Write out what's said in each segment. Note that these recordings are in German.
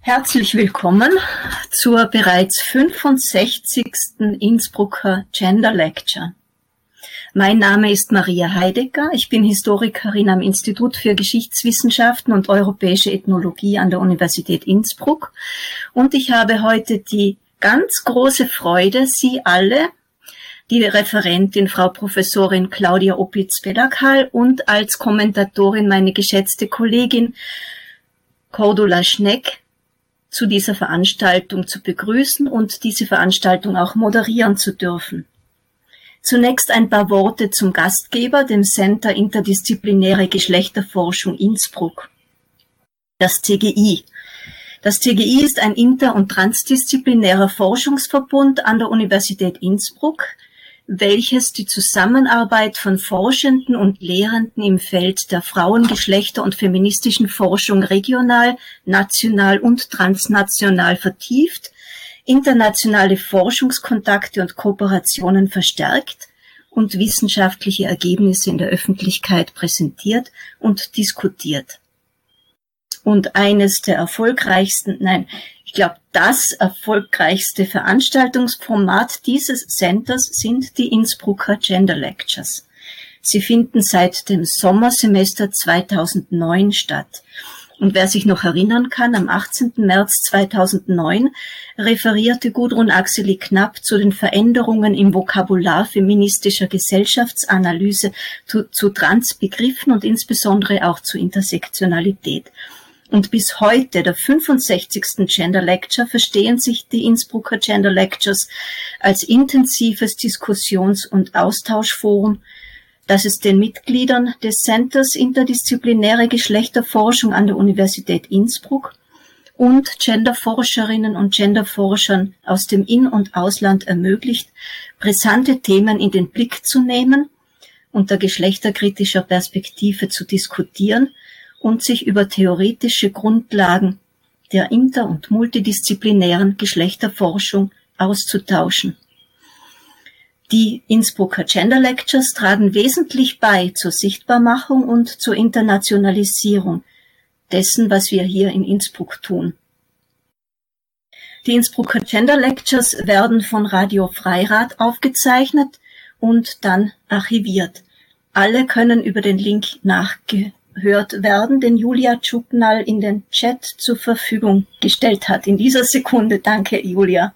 Herzlich willkommen zur bereits 65. Innsbrucker Gender Lecture. Mein Name ist Maria Heidecker. Ich bin Historikerin am Institut für Geschichtswissenschaften und Europäische Ethnologie an der Universität Innsbruck. Und ich habe heute die ganz große Freude, Sie alle, die Referentin Frau Professorin Claudia Opitz-Pedakal und als Kommentatorin meine geschätzte Kollegin Cordula Schneck zu dieser Veranstaltung zu begrüßen und diese Veranstaltung auch moderieren zu dürfen. Zunächst ein paar Worte zum Gastgeber, dem Center Interdisziplinäre Geschlechterforschung Innsbruck. Das TGI. Das TGI ist ein inter- und transdisziplinärer Forschungsverbund an der Universität Innsbruck, welches die Zusammenarbeit von Forschenden und Lehrenden im Feld der Frauen-, Geschlechter- und feministischen Forschung regional, national und transnational vertieft, internationale Forschungskontakte und Kooperationen verstärkt und wissenschaftliche Ergebnisse in der Öffentlichkeit präsentiert und diskutiert. Und eines der erfolgreichsten, nein, ich glaube, das erfolgreichste Veranstaltungsformat dieses Centers sind die Innsbrucker Gender Lectures. Sie finden seit dem Sommersemester 2009 statt. Und wer sich noch erinnern kann, am 18. März 2009 referierte Gudrun Axeli Knapp zu den Veränderungen im Vokabular feministischer Gesellschaftsanalyse zu, zu Transbegriffen und insbesondere auch zu Intersektionalität. Und bis heute, der 65. Gender Lecture, verstehen sich die Innsbrucker Gender Lectures als intensives Diskussions- und Austauschforum, das es den Mitgliedern des Centers Interdisziplinäre Geschlechterforschung an der Universität Innsbruck und Genderforscherinnen und Genderforschern aus dem In- und Ausland ermöglicht, brisante Themen in den Blick zu nehmen, unter geschlechterkritischer Perspektive zu diskutieren und sich über theoretische Grundlagen der inter- und multidisziplinären Geschlechterforschung auszutauschen. Die Innsbrucker Gender Lectures tragen wesentlich bei zur Sichtbarmachung und zur Internationalisierung dessen, was wir hier in Innsbruck tun. Die Innsbrucker Gender Lectures werden von Radio Freirad aufgezeichnet und dann archiviert. Alle können über den Link nachge gehört werden, den Julia Tschuknal in den Chat zur Verfügung gestellt hat. In dieser Sekunde danke, Julia.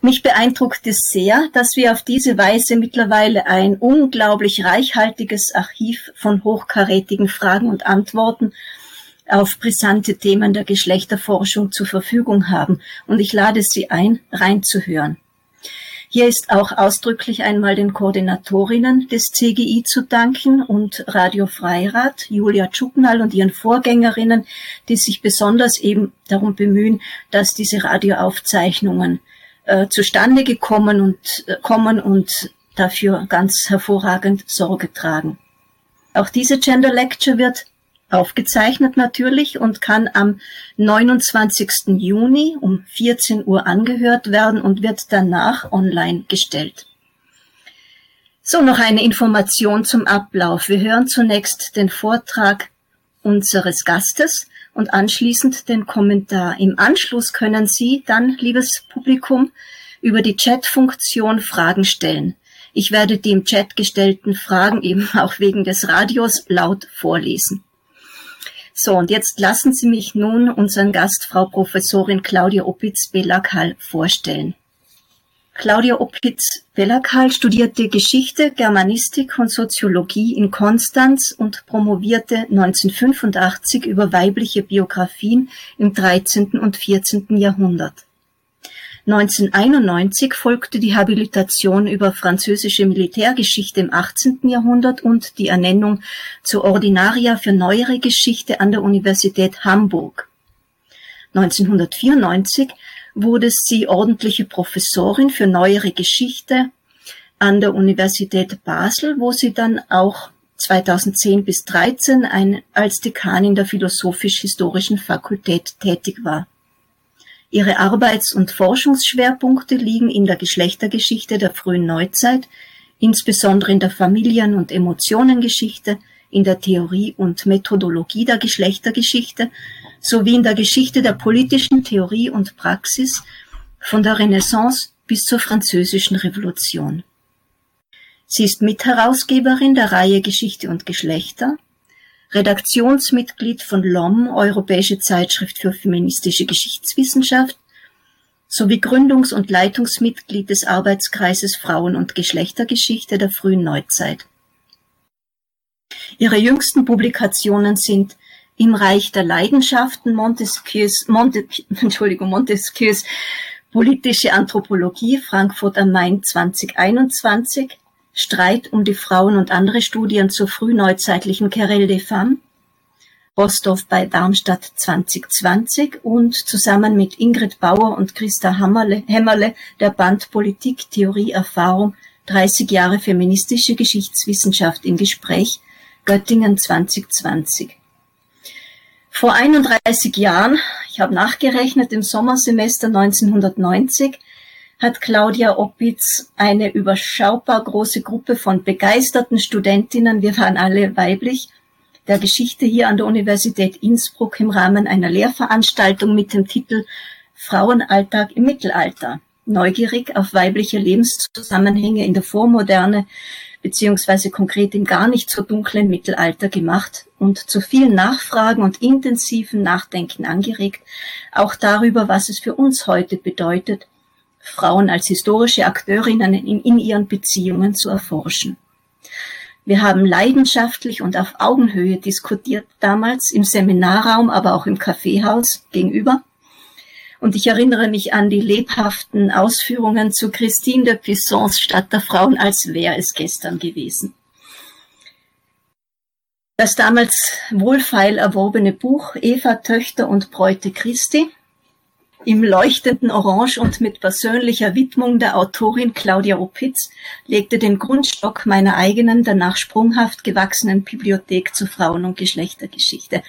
Mich beeindruckt es sehr, dass wir auf diese Weise mittlerweile ein unglaublich reichhaltiges Archiv von hochkarätigen Fragen und Antworten auf brisante Themen der Geschlechterforschung zur Verfügung haben. Und ich lade Sie ein, reinzuhören. Hier ist auch ausdrücklich einmal den Koordinatorinnen des CGI zu danken und Radio Freirad, Julia Tschuknal und ihren Vorgängerinnen, die sich besonders eben darum bemühen, dass diese Radioaufzeichnungen äh, zustande gekommen und äh, kommen und dafür ganz hervorragend Sorge tragen. Auch diese Gender Lecture wird aufgezeichnet natürlich und kann am 29. Juni um 14 Uhr angehört werden und wird danach online gestellt. So, noch eine Information zum Ablauf. Wir hören zunächst den Vortrag unseres Gastes und anschließend den Kommentar. Im Anschluss können Sie dann, liebes Publikum, über die Chat-Funktion Fragen stellen. Ich werde die im Chat gestellten Fragen eben auch wegen des Radios laut vorlesen. So, und jetzt lassen Sie mich nun unseren Gast, Frau Professorin Claudia Opitz-Belakal, vorstellen. Claudia Opitz-Belakal studierte Geschichte, Germanistik und Soziologie in Konstanz und promovierte 1985 über weibliche Biografien im 13. und 14. Jahrhundert. 1991 folgte die Habilitation über französische Militärgeschichte im 18. Jahrhundert und die Ernennung zur Ordinaria für neuere Geschichte an der Universität Hamburg. 1994 wurde sie ordentliche Professorin für neuere Geschichte an der Universität Basel, wo sie dann auch 2010 bis 2013 als Dekanin der Philosophisch-Historischen Fakultät tätig war. Ihre Arbeits- und Forschungsschwerpunkte liegen in der Geschlechtergeschichte der frühen Neuzeit, insbesondere in der Familien- und Emotionengeschichte, in der Theorie und Methodologie der Geschlechtergeschichte sowie in der Geschichte der politischen Theorie und Praxis von der Renaissance bis zur Französischen Revolution. Sie ist Mitherausgeberin der Reihe Geschichte und Geschlechter, Redaktionsmitglied von LOM, Europäische Zeitschrift für feministische Geschichtswissenschaft, sowie Gründungs- und Leitungsmitglied des Arbeitskreises Frauen- und Geschlechtergeschichte der frühen Neuzeit. Ihre jüngsten Publikationen sind Im Reich der Leidenschaften Montesquieus, Monte, Entschuldigung, Montesquieus Politische Anthropologie Frankfurt am Main 2021 Streit um die Frauen und andere Studien zur frühneuzeitlichen Querelle des Femmes, Rostov bei Darmstadt 2020 und zusammen mit Ingrid Bauer und Christa Hämmerle der Band Politik, Theorie, Erfahrung 30 Jahre feministische Geschichtswissenschaft im Gespräch, Göttingen 2020. Vor 31 Jahren, ich habe nachgerechnet, im Sommersemester 1990, hat Claudia Oppitz eine überschaubar große Gruppe von begeisterten Studentinnen, wir waren alle weiblich, der Geschichte hier an der Universität Innsbruck im Rahmen einer Lehrveranstaltung mit dem Titel Frauenalltag im Mittelalter. Neugierig auf weibliche Lebenszusammenhänge in der Vormoderne beziehungsweise konkret im gar nicht so dunklen Mittelalter gemacht und zu vielen Nachfragen und intensiven Nachdenken angeregt, auch darüber, was es für uns heute bedeutet, Frauen als historische Akteurinnen in, in ihren Beziehungen zu erforschen. Wir haben leidenschaftlich und auf Augenhöhe diskutiert damals im Seminarraum, aber auch im Kaffeehaus gegenüber. Und ich erinnere mich an die lebhaften Ausführungen zu Christine de Pissons Stadt der Frauen, als wäre es gestern gewesen. Das damals wohlfeil erworbene Buch Eva Töchter und Bräute Christi im leuchtenden Orange und mit persönlicher Widmung der Autorin Claudia Opitz legte den Grundstock meiner eigenen, danach sprunghaft gewachsenen Bibliothek zu Frauen- und Geschlechtergeschichte.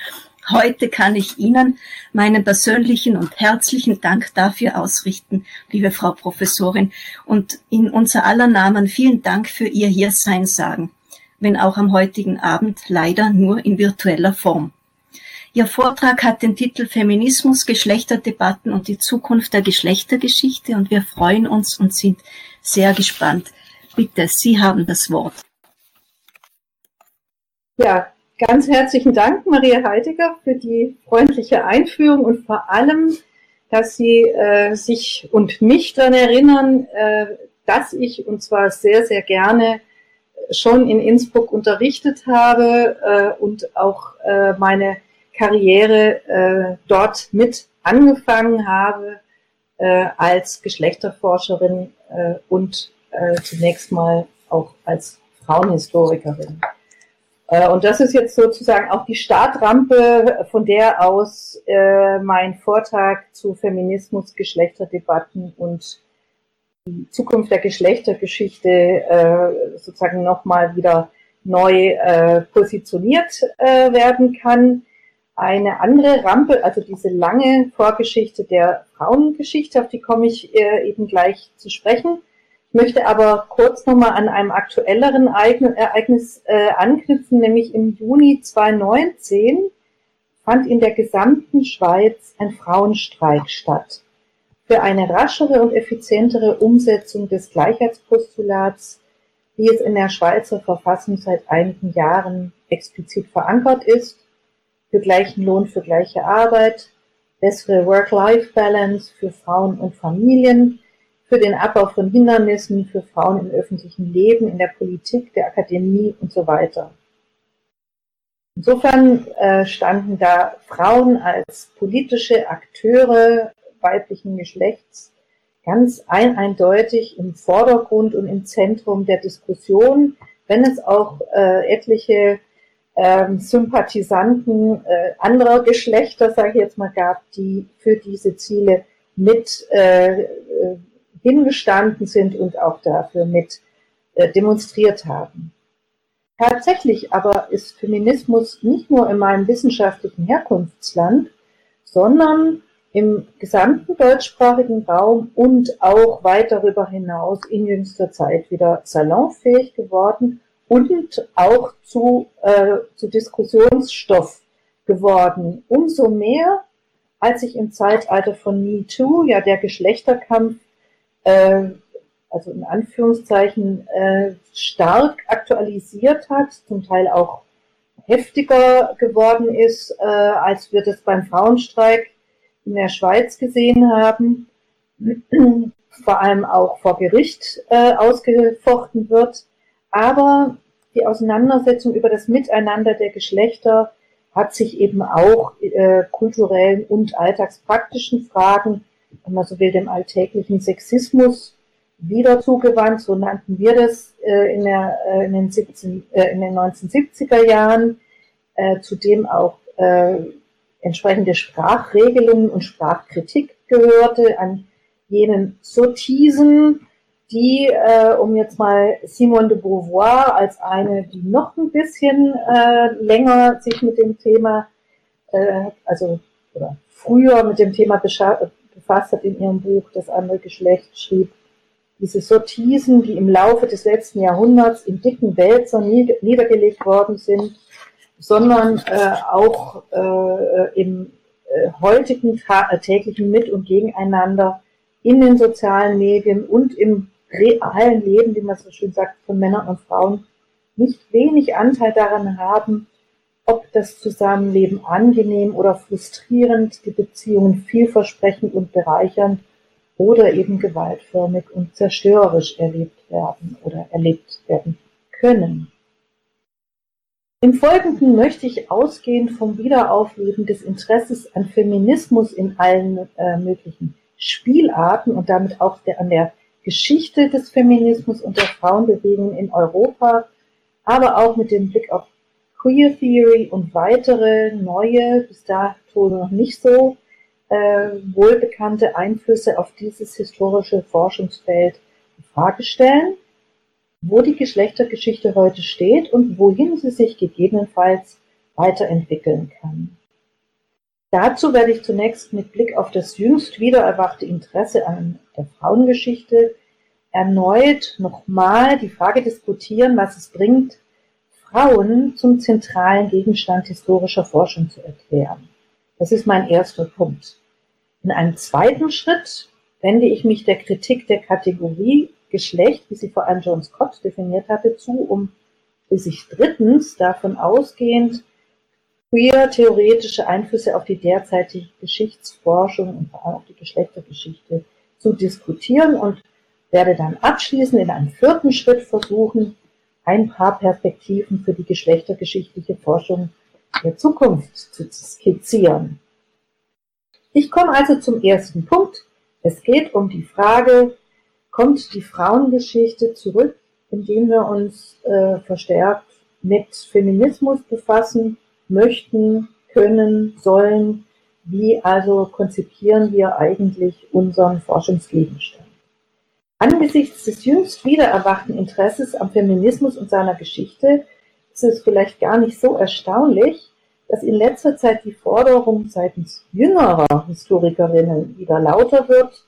Heute kann ich Ihnen meinen persönlichen und herzlichen Dank dafür ausrichten, liebe Frau Professorin, und in unser aller Namen vielen Dank für Ihr Hiersein sagen, wenn auch am heutigen Abend leider nur in virtueller Form. Ihr Vortrag hat den Titel Feminismus, Geschlechterdebatten und die Zukunft der Geschlechtergeschichte und wir freuen uns und sind sehr gespannt. Bitte, Sie haben das Wort. Ja, ganz herzlichen Dank, Maria Heidegger, für die freundliche Einführung und vor allem, dass Sie äh, sich und mich daran erinnern, äh, dass ich, und zwar sehr, sehr gerne, schon in Innsbruck unterrichtet habe äh, und auch äh, meine Karriere äh, dort mit angefangen habe äh, als Geschlechterforscherin äh, und äh, zunächst mal auch als Frauenhistorikerin. Äh, und das ist jetzt sozusagen auch die Startrampe, von der aus äh, mein Vortrag zu Feminismus, Geschlechterdebatten und die Zukunft der Geschlechtergeschichte äh, sozusagen nochmal wieder neu äh, positioniert äh, werden kann eine andere Rampe, also diese lange Vorgeschichte der Frauengeschichte, auf die komme ich äh, eben gleich zu sprechen. Ich möchte aber kurz nochmal an einem aktuelleren Ereignis äh, anknüpfen, nämlich im Juni 2019 fand in der gesamten Schweiz ein Frauenstreik statt. Für eine raschere und effizientere Umsetzung des Gleichheitspostulats, wie es in der Schweizer Verfassung seit einigen Jahren explizit verankert ist für gleichen Lohn für gleiche Arbeit, bessere Work-Life-Balance für Frauen und Familien, für den Abbau von Hindernissen für Frauen im öffentlichen Leben, in der Politik, der Akademie und so weiter. Insofern äh, standen da Frauen als politische Akteure weiblichen Geschlechts ganz ein eindeutig im Vordergrund und im Zentrum der Diskussion, wenn es auch äh, etliche ähm, Sympathisanten äh, anderer Geschlechter, sage ich jetzt mal, gab, die für diese Ziele mit äh, äh, hingestanden sind und auch dafür mit äh, demonstriert haben. Tatsächlich aber ist Feminismus nicht nur in meinem wissenschaftlichen Herkunftsland, sondern im gesamten deutschsprachigen Raum und auch weit darüber hinaus in jüngster Zeit wieder salonfähig geworden und auch zu, äh, zu Diskussionsstoff geworden. Umso mehr, als sich im Zeitalter von MeToo ja der Geschlechterkampf, äh, also in Anführungszeichen, äh, stark aktualisiert hat, zum Teil auch heftiger geworden ist, äh, als wir das beim Frauenstreik in der Schweiz gesehen haben, vor allem auch vor Gericht äh, ausgefochten wird. Aber die Auseinandersetzung über das Miteinander der Geschlechter hat sich eben auch äh, kulturellen und alltagspraktischen Fragen, wenn man so will, dem alltäglichen Sexismus wieder zugewandt. So nannten wir das äh, in, der, äh, in, den 17, äh, in den 1970er Jahren, äh, zudem auch äh, entsprechende Sprachregelungen und Sprachkritik gehörte an jenen Sottisen, die, äh, um jetzt mal Simone de Beauvoir als eine, die noch ein bisschen äh, länger sich mit dem Thema, äh, also oder früher mit dem Thema befasst hat in ihrem Buch Das andere Geschlecht schrieb, diese Sottisen, die im Laufe des letzten Jahrhunderts in dicken Wälzern niedergelegt worden sind, sondern äh, auch äh, im äh, heutigen äh, täglichen Mit- und Gegeneinander in den sozialen Medien und im realen Leben, wie man so schön sagt, von Männern und Frauen nicht wenig Anteil daran haben, ob das Zusammenleben angenehm oder frustrierend, die Beziehungen vielversprechend und bereichernd oder eben gewaltförmig und zerstörerisch erlebt werden oder erlebt werden können. Im Folgenden möchte ich ausgehend vom Wiederaufleben des Interesses an Feminismus in allen äh, möglichen Spielarten und damit auch der, an der Geschichte des Feminismus und der Frauenbewegung in Europa, aber auch mit dem Blick auf Queer Theory und weitere neue, bis dato noch nicht so äh, wohlbekannte Einflüsse auf dieses historische Forschungsfeld in Frage stellen, wo die Geschlechtergeschichte heute steht und wohin sie sich gegebenenfalls weiterentwickeln kann. Dazu werde ich zunächst mit Blick auf das jüngst wiedererwachte Interesse an der Frauengeschichte erneut nochmal die Frage diskutieren, was es bringt, Frauen zum zentralen Gegenstand historischer Forschung zu erklären. Das ist mein erster Punkt. In einem zweiten Schritt wende ich mich der Kritik der Kategorie Geschlecht, wie sie vor allem John Scott definiert hatte, zu, um schließlich drittens davon ausgehend queer-theoretische Einflüsse auf die derzeitige Geschichtsforschung und vor allem auf die Geschlechtergeschichte zu diskutieren und werde dann abschließend in einem vierten Schritt versuchen, ein paar Perspektiven für die geschlechtergeschichtliche Forschung der Zukunft zu skizzieren. Ich komme also zum ersten Punkt. Es geht um die Frage, kommt die Frauengeschichte zurück, indem wir uns äh, verstärkt mit Feminismus befassen möchten, können, sollen. Wie also konzipieren wir eigentlich unseren Forschungsgegenstand? Angesichts des jüngst wiedererwachten Interesses am Feminismus und seiner Geschichte ist es vielleicht gar nicht so erstaunlich, dass in letzter Zeit die Forderung seitens jüngerer Historikerinnen wieder lauter wird,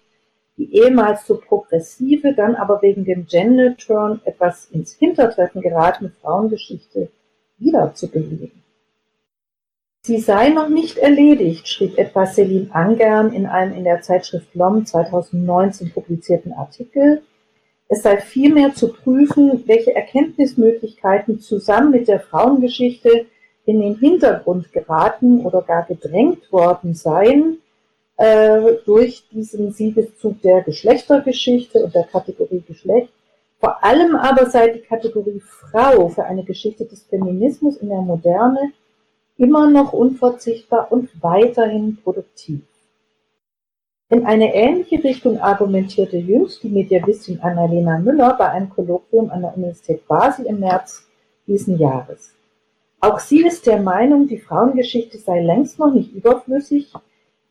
die ehemals so progressive, dann aber wegen dem Gender-Turn etwas ins Hintertreffen geratene Frauengeschichte wiederzubeleben. Sie sei noch nicht erledigt, schrieb etwa Celine Angern in einem in der Zeitschrift LOM 2019 publizierten Artikel. Es sei vielmehr zu prüfen, welche Erkenntnismöglichkeiten zusammen mit der Frauengeschichte in den Hintergrund geraten oder gar gedrängt worden seien äh, durch diesen Siegeszug der Geschlechtergeschichte und der Kategorie Geschlecht. Vor allem aber sei die Kategorie Frau für eine Geschichte des Feminismus in der Moderne immer noch unverzichtbar und weiterhin produktiv. In eine ähnliche Richtung argumentierte jüngst die Mediavistin Annalena Müller bei einem Kolloquium an der Universität Basel im März diesen Jahres. Auch sie ist der Meinung, die Frauengeschichte sei längst noch nicht überflüssig,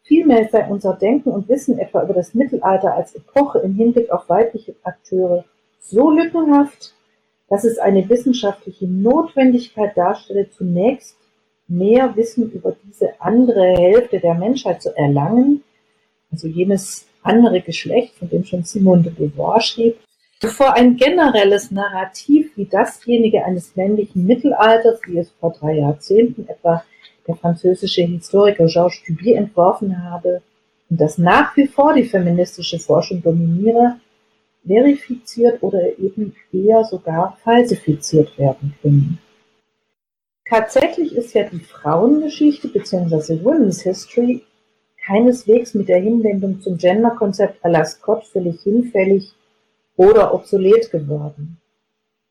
vielmehr sei unser Denken und Wissen etwa über das Mittelalter als Epoche im Hinblick auf weibliche Akteure so lückenhaft, dass es eine wissenschaftliche Notwendigkeit darstelle, zunächst mehr Wissen über diese andere Hälfte der Menschheit zu erlangen, also jenes andere Geschlecht, von dem schon Simone de Beauvoir schrieb, Bevor ein generelles Narrativ wie dasjenige eines männlichen Mittelalters, wie es vor drei Jahrzehnten etwa der französische Historiker Georges Duby entworfen habe und das nach wie vor die feministische Forschung dominiere, verifiziert oder eben eher sogar falsifiziert werden können. Tatsächlich ist ja die Frauengeschichte bzw. Women's History keineswegs mit der Hinwendung zum Genderkonzept à Scott völlig hinfällig oder obsolet geworden.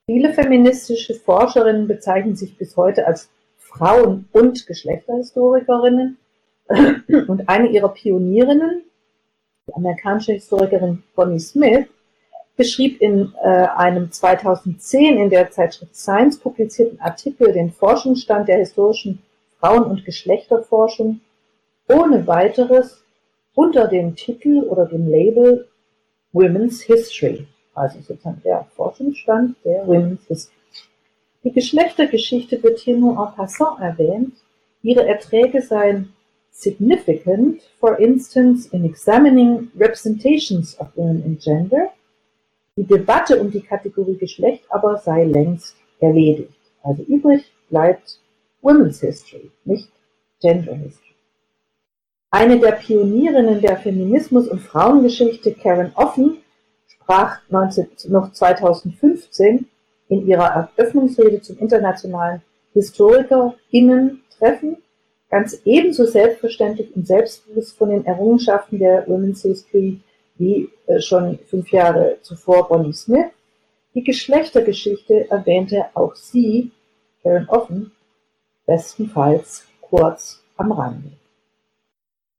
Viele feministische Forscherinnen bezeichnen sich bis heute als Frauen- und Geschlechterhistorikerinnen und eine ihrer Pionierinnen, die amerikanische Historikerin Bonnie Smith, beschrieb in äh, einem 2010 in der Zeitschrift Science publizierten Artikel den Forschungsstand der historischen Frauen- und Geschlechterforschung ohne weiteres unter dem Titel oder dem Label Women's History also sozusagen der Forschungsstand der Women's History. Die Geschlechtergeschichte wird hier nur en passant erwähnt. Ihre Erträge seien significant, for instance, in examining representations of women in gender. Die Debatte um die Kategorie Geschlecht aber sei längst erledigt. Also übrig bleibt Women's History, nicht Gender History. Eine der Pionierinnen der Feminismus- und Frauengeschichte, Karen Offen, sprach 19, noch 2015 in ihrer Eröffnungsrede zum internationalen HistorikerInnen-Treffen ganz ebenso selbstverständlich und selbstbewusst von den Errungenschaften der Women's History wie äh, schon fünf Jahre zuvor Bonnie Smith. Die Geschlechtergeschichte erwähnte auch sie, Karen Offen, bestenfalls kurz am Rande.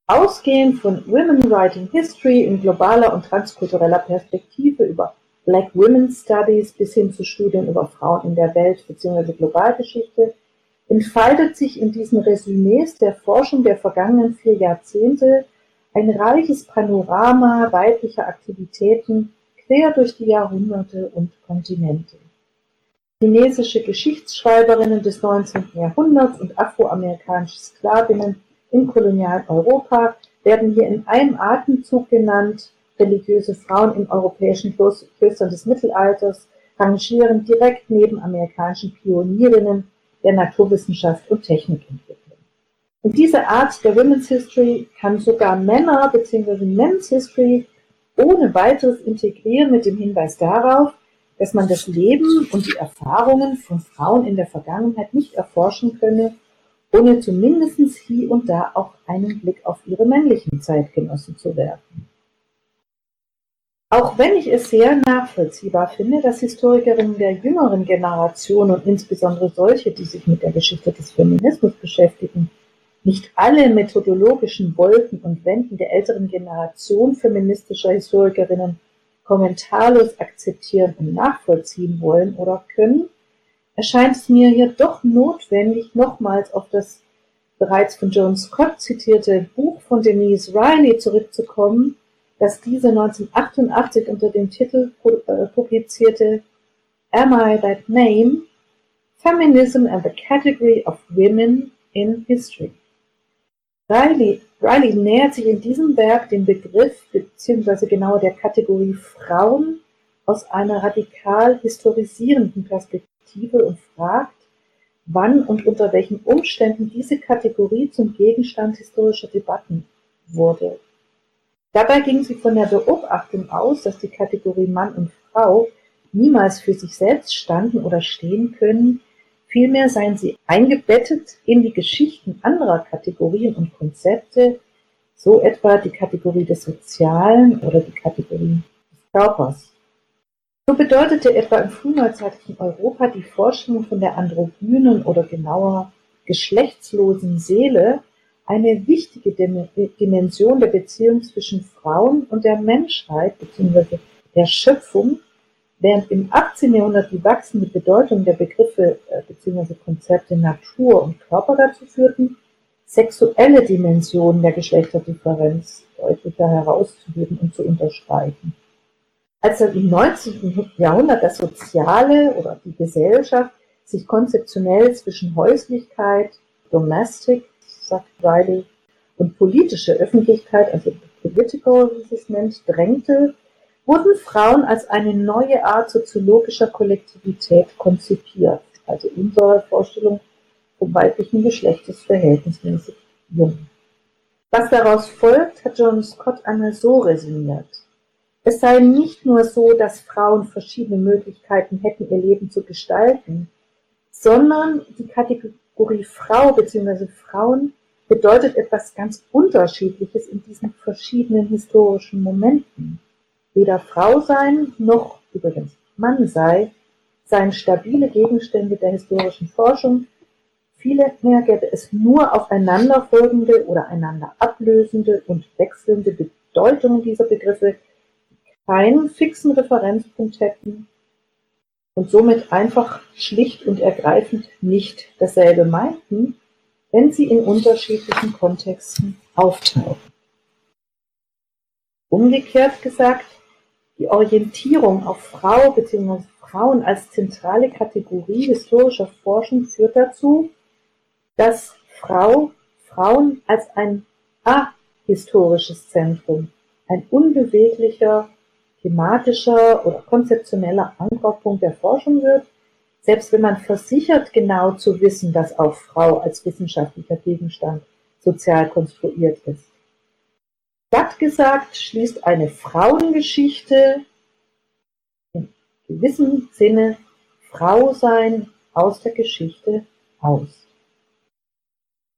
Ausgehend von Women Writing History in globaler und transkultureller Perspektive über Black Women's Studies bis hin zu Studien über Frauen in der Welt bzw. Globalgeschichte entfaltet sich in diesen Resümees der Forschung der vergangenen vier Jahrzehnte ein reiches Panorama weiblicher Aktivitäten quer durch die Jahrhunderte und Kontinente. Chinesische Geschichtsschreiberinnen des 19. Jahrhunderts und afroamerikanische Sklavinnen im kolonialen Europa werden hier in einem Atemzug genannt. Religiöse Frauen in europäischen Klöstern des Mittelalters rangieren direkt neben amerikanischen Pionierinnen der Naturwissenschaft und Technikentwicklung. Und diese Art der Women's History kann sogar Männer bzw. Men's History ohne weiteres integrieren mit dem Hinweis darauf, dass man das Leben und die Erfahrungen von Frauen in der Vergangenheit nicht erforschen könne, ohne zumindest hier und da auch einen Blick auf ihre männlichen Zeitgenossen zu werfen. Auch wenn ich es sehr nachvollziehbar finde, dass Historikerinnen der jüngeren Generation und insbesondere solche, die sich mit der Geschichte des Feminismus beschäftigen, nicht alle methodologischen Wolken und Wänden der älteren Generation feministischer Historikerinnen kommentarlos akzeptieren und nachvollziehen wollen oder können, erscheint es mir hier doch notwendig, nochmals auf das bereits von Joan Scott zitierte Buch von Denise Riley zurückzukommen, das diese 1988 unter dem Titel äh, publizierte Am I That Name? Feminism and the Category of Women in History. Riley, nähert sich in diesem Werk dem Begriff bzw. genauer der Kategorie Frauen aus einer radikal historisierenden Perspektive und fragt, wann und unter welchen Umständen diese Kategorie zum Gegenstand historischer Debatten wurde. Dabei ging sie von der Beobachtung aus, dass die Kategorie Mann und Frau niemals für sich selbst standen oder stehen können, vielmehr seien sie eingebettet in die Geschichten anderer Kategorien und Konzepte, so etwa die Kategorie des Sozialen oder die Kategorie des Körpers. So bedeutete etwa im frühneuzeitlichen Europa die Vorstellung von der androgynen oder genauer geschlechtslosen Seele eine wichtige Dimension der Beziehung zwischen Frauen und der Menschheit bzw. der Schöpfung, während im 18. Jahrhundert die wachsende Bedeutung der Begriffe äh, bzw. Konzepte Natur und Körper dazu führten, sexuelle Dimensionen der Geschlechterdifferenz deutlicher herauszuheben und zu unterstreichen. Als dann im 19. Jahrhundert das Soziale oder die Gesellschaft sich konzeptionell zwischen Häuslichkeit, Domestic, sagt Riley, und politische Öffentlichkeit, also Political, wie sie es nennt, drängte, wurden Frauen als eine neue Art soziologischer Kollektivität konzipiert, also unsere Vorstellung vom weiblichen Geschlecht ist verhältnismäßig jung. Was daraus folgt, hat John Scott einmal so resümiert. Es sei nicht nur so, dass Frauen verschiedene Möglichkeiten hätten, ihr Leben zu gestalten, sondern die Kategorie Frau bzw. Frauen bedeutet etwas ganz Unterschiedliches in diesen verschiedenen historischen Momenten. Weder Frau sein noch übrigens Mann sei, seien stabile Gegenstände der historischen Forschung, Vielmehr gäbe es nur aufeinanderfolgende oder einander ablösende und wechselnde Bedeutungen dieser Begriffe, die keinen fixen Referenzpunkt hätten und somit einfach schlicht und ergreifend nicht dasselbe meinten, wenn sie in unterschiedlichen Kontexten auftauchen. Umgekehrt gesagt, die Orientierung auf Frau bzw. Frauen als zentrale Kategorie historischer Forschung führt dazu, dass Frau Frauen als ein ahistorisches Zentrum, ein unbeweglicher, thematischer oder konzeptioneller Ankerpunkt der Forschung wird, selbst wenn man versichert, genau zu wissen, dass auch Frau als wissenschaftlicher Gegenstand sozial konstruiert ist. Platt gesagt schließt eine Frauengeschichte in gewissem Sinne Frausein aus der Geschichte aus.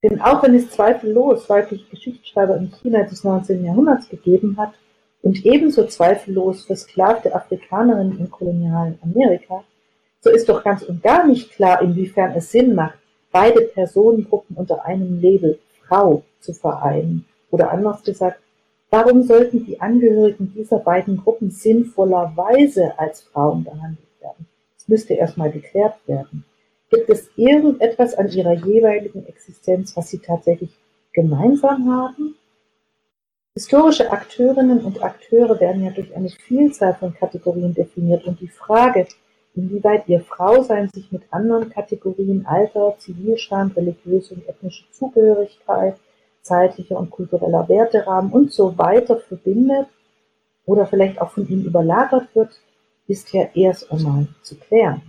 Denn auch wenn es zweifellos weibliche Geschichtsschreiber in China des 19. Jahrhunderts gegeben hat und ebenso zweifellos versklavte Afrikanerinnen im kolonialen Amerika, so ist doch ganz und gar nicht klar, inwiefern es Sinn macht, beide Personengruppen unter einem Label Frau zu vereinen. Oder anders gesagt, warum sollten die Angehörigen dieser beiden Gruppen sinnvollerweise als Frauen behandelt werden? Das müsste erstmal geklärt werden. Gibt es irgendetwas an ihrer jeweiligen Existenz, was sie tatsächlich gemeinsam haben? Historische Akteurinnen und Akteure werden ja durch eine Vielzahl von Kategorien definiert und die Frage, inwieweit ihr Frausein sich mit anderen Kategorien Alter, Zivilstand, religiöse und ethnische Zugehörigkeit, zeitlicher und kultureller Werterahmen und so weiter verbindet oder vielleicht auch von ihnen überlagert wird, ist ja erst einmal zu klären.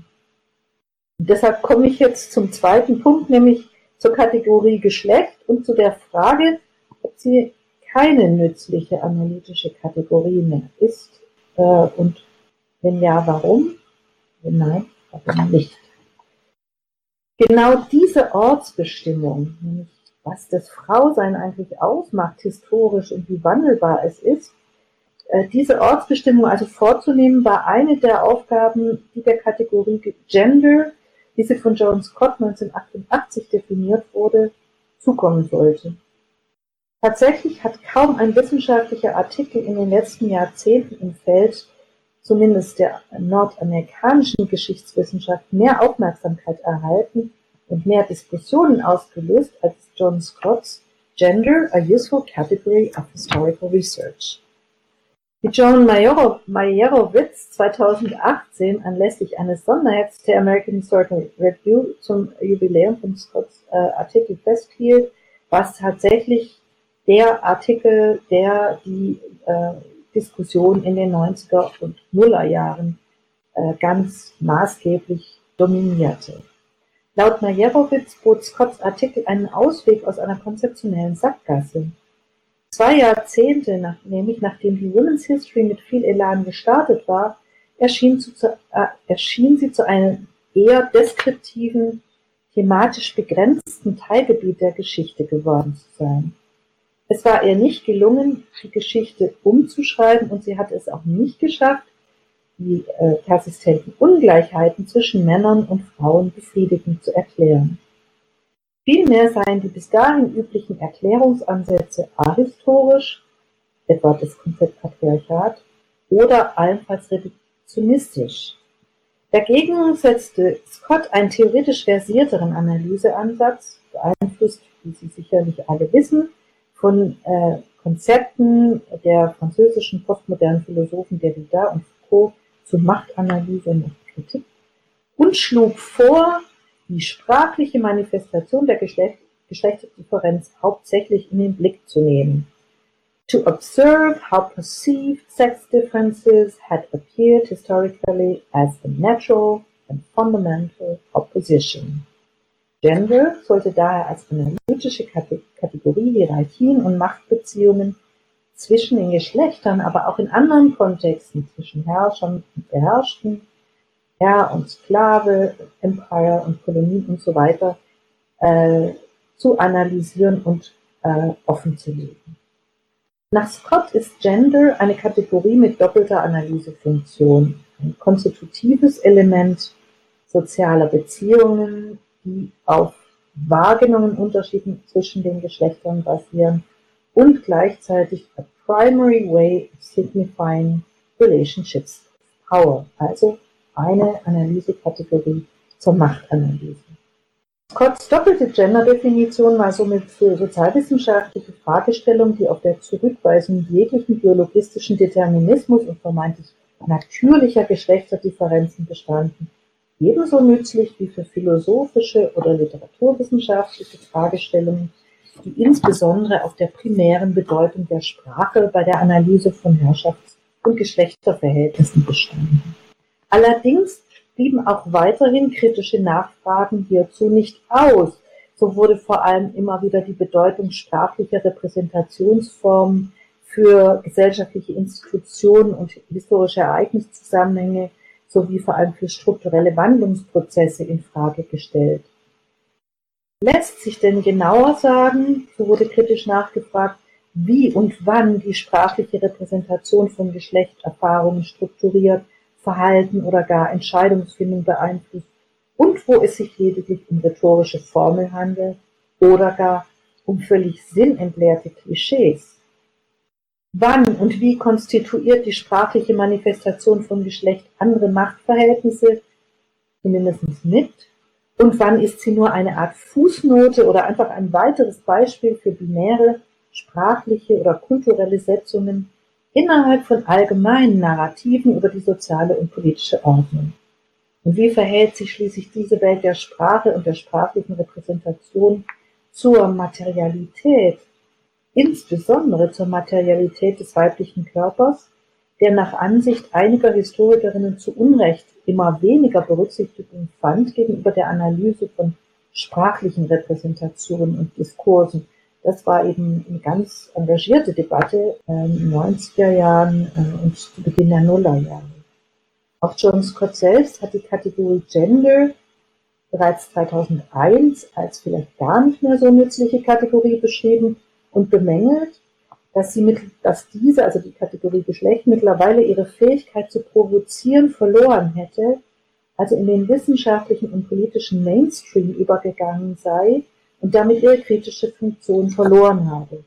Und deshalb komme ich jetzt zum zweiten Punkt, nämlich zur Kategorie Geschlecht und zu der Frage, ob sie keine nützliche analytische Kategorie mehr ist äh, und wenn ja, warum? Wenn nein, warum nicht? Genau diese Ortsbestimmung, nämlich was das Frausein eigentlich ausmacht, historisch und wie wandelbar es ist, äh, diese Ortsbestimmung also vorzunehmen, war eine der Aufgaben, die der Kategorie Gender wie sie von John Scott 1988 definiert wurde, zukommen sollte. Tatsächlich hat kaum ein wissenschaftlicher Artikel in den letzten Jahrzehnten im Feld zumindest der nordamerikanischen Geschichtswissenschaft mehr Aufmerksamkeit erhalten und mehr Diskussionen ausgelöst als John Scott's Gender, a Useful Category of Historical Research. Wie Joan Meyerowitz 2018 anlässlich eines Sonderhefts der American Historical Review zum Jubiläum von Scotts äh, Artikel festhielt, war es tatsächlich der Artikel, der die äh, Diskussion in den 90er und Nuller Jahren äh, ganz maßgeblich dominierte. Laut Meyerowitz bot Scotts Artikel einen Ausweg aus einer konzeptionellen Sackgasse. Zwei Jahrzehnte nach, nämlich nachdem die Women's History mit viel Elan gestartet war, erschien, zu, äh, erschien sie zu einem eher deskriptiven, thematisch begrenzten Teilgebiet der Geschichte geworden zu sein. Es war ihr nicht gelungen, die Geschichte umzuschreiben und sie hat es auch nicht geschafft, die äh, persistenten Ungleichheiten zwischen Männern und Frauen befriedigend zu erklären. Vielmehr seien die bis dahin üblichen Erklärungsansätze ahistorisch (etwa das Konzept Patriarchat) oder allenfalls reduktionistisch. Dagegen setzte Scott einen theoretisch versierteren Analyseansatz, beeinflusst, wie Sie sicherlich alle wissen, von äh, Konzepten der französischen postmodernen Philosophen Derrida und Foucault zu Machtanalyse und Kritik und schlug vor die sprachliche Manifestation der Geschlecht Geschlechtsdifferenz hauptsächlich in den Blick zu nehmen. to observe how perceived sex differences had appeared historically as a natural and fundamental opposition. Gender sollte daher als analytische Kategorie Hierarchien und Machtbeziehungen zwischen den Geschlechtern, aber auch in anderen Kontexten zwischen Herrschern und Beherrschten, Herr und Sklave, Empire und Kolonie und so weiter äh, zu analysieren und äh, offen zu legen. Nach Scott ist Gender eine Kategorie mit doppelter Analysefunktion, ein konstitutives Element sozialer Beziehungen, die auf wahrgenommenen Unterschieden zwischen den Geschlechtern basieren und gleichzeitig a primary way of signifying relationships of power, also eine Analysekategorie zur Machtanalyse. Scotts doppelte Gender-Definition war somit für sozialwissenschaftliche Fragestellungen, die auf der Zurückweisung jeglichen biologistischen Determinismus und vermeintlich natürlicher Geschlechterdifferenzen bestanden, ebenso nützlich wie für philosophische oder literaturwissenschaftliche Fragestellungen, die insbesondere auf der primären Bedeutung der Sprache bei der Analyse von Herrschafts- und Geschlechterverhältnissen bestanden. Allerdings blieben auch weiterhin kritische Nachfragen hierzu nicht aus. So wurde vor allem immer wieder die Bedeutung sprachlicher Repräsentationsformen für gesellschaftliche Institutionen und historische Ereigniszusammenhänge sowie vor allem für strukturelle Wandlungsprozesse in Frage gestellt. Lässt sich denn genauer sagen, so wurde kritisch nachgefragt, wie und wann die sprachliche Repräsentation von Geschlechterfahrungen strukturiert, Verhalten oder gar Entscheidungsfindung beeinflusst und wo es sich lediglich um rhetorische Formel handelt oder gar um völlig sinnentleerte Klischees. Wann und wie konstituiert die sprachliche Manifestation von Geschlecht andere Machtverhältnisse, zumindest mit und wann ist sie nur eine Art Fußnote oder einfach ein weiteres Beispiel für binäre, sprachliche oder kulturelle Setzungen innerhalb von allgemeinen Narrativen über die soziale und politische Ordnung? Und wie verhält sich schließlich diese Welt der Sprache und der sprachlichen Repräsentation zur Materialität, insbesondere zur Materialität des weiblichen Körpers, der nach Ansicht einiger Historikerinnen zu Unrecht immer weniger Berücksichtigung fand gegenüber der Analyse von sprachlichen Repräsentationen und Diskursen. Das war eben eine ganz engagierte Debatte in den 90er Jahren äh, und zu Beginn der Nullerjahre. Auch John Scott selbst hat die Kategorie Gender bereits 2001 als vielleicht gar nicht mehr so nützliche Kategorie beschrieben und bemängelt, dass sie mit, dass diese, also die Kategorie Geschlecht, mittlerweile ihre Fähigkeit zu provozieren verloren hätte, also in den wissenschaftlichen und politischen Mainstream übergegangen sei und damit ihre kritische Funktion verloren habe.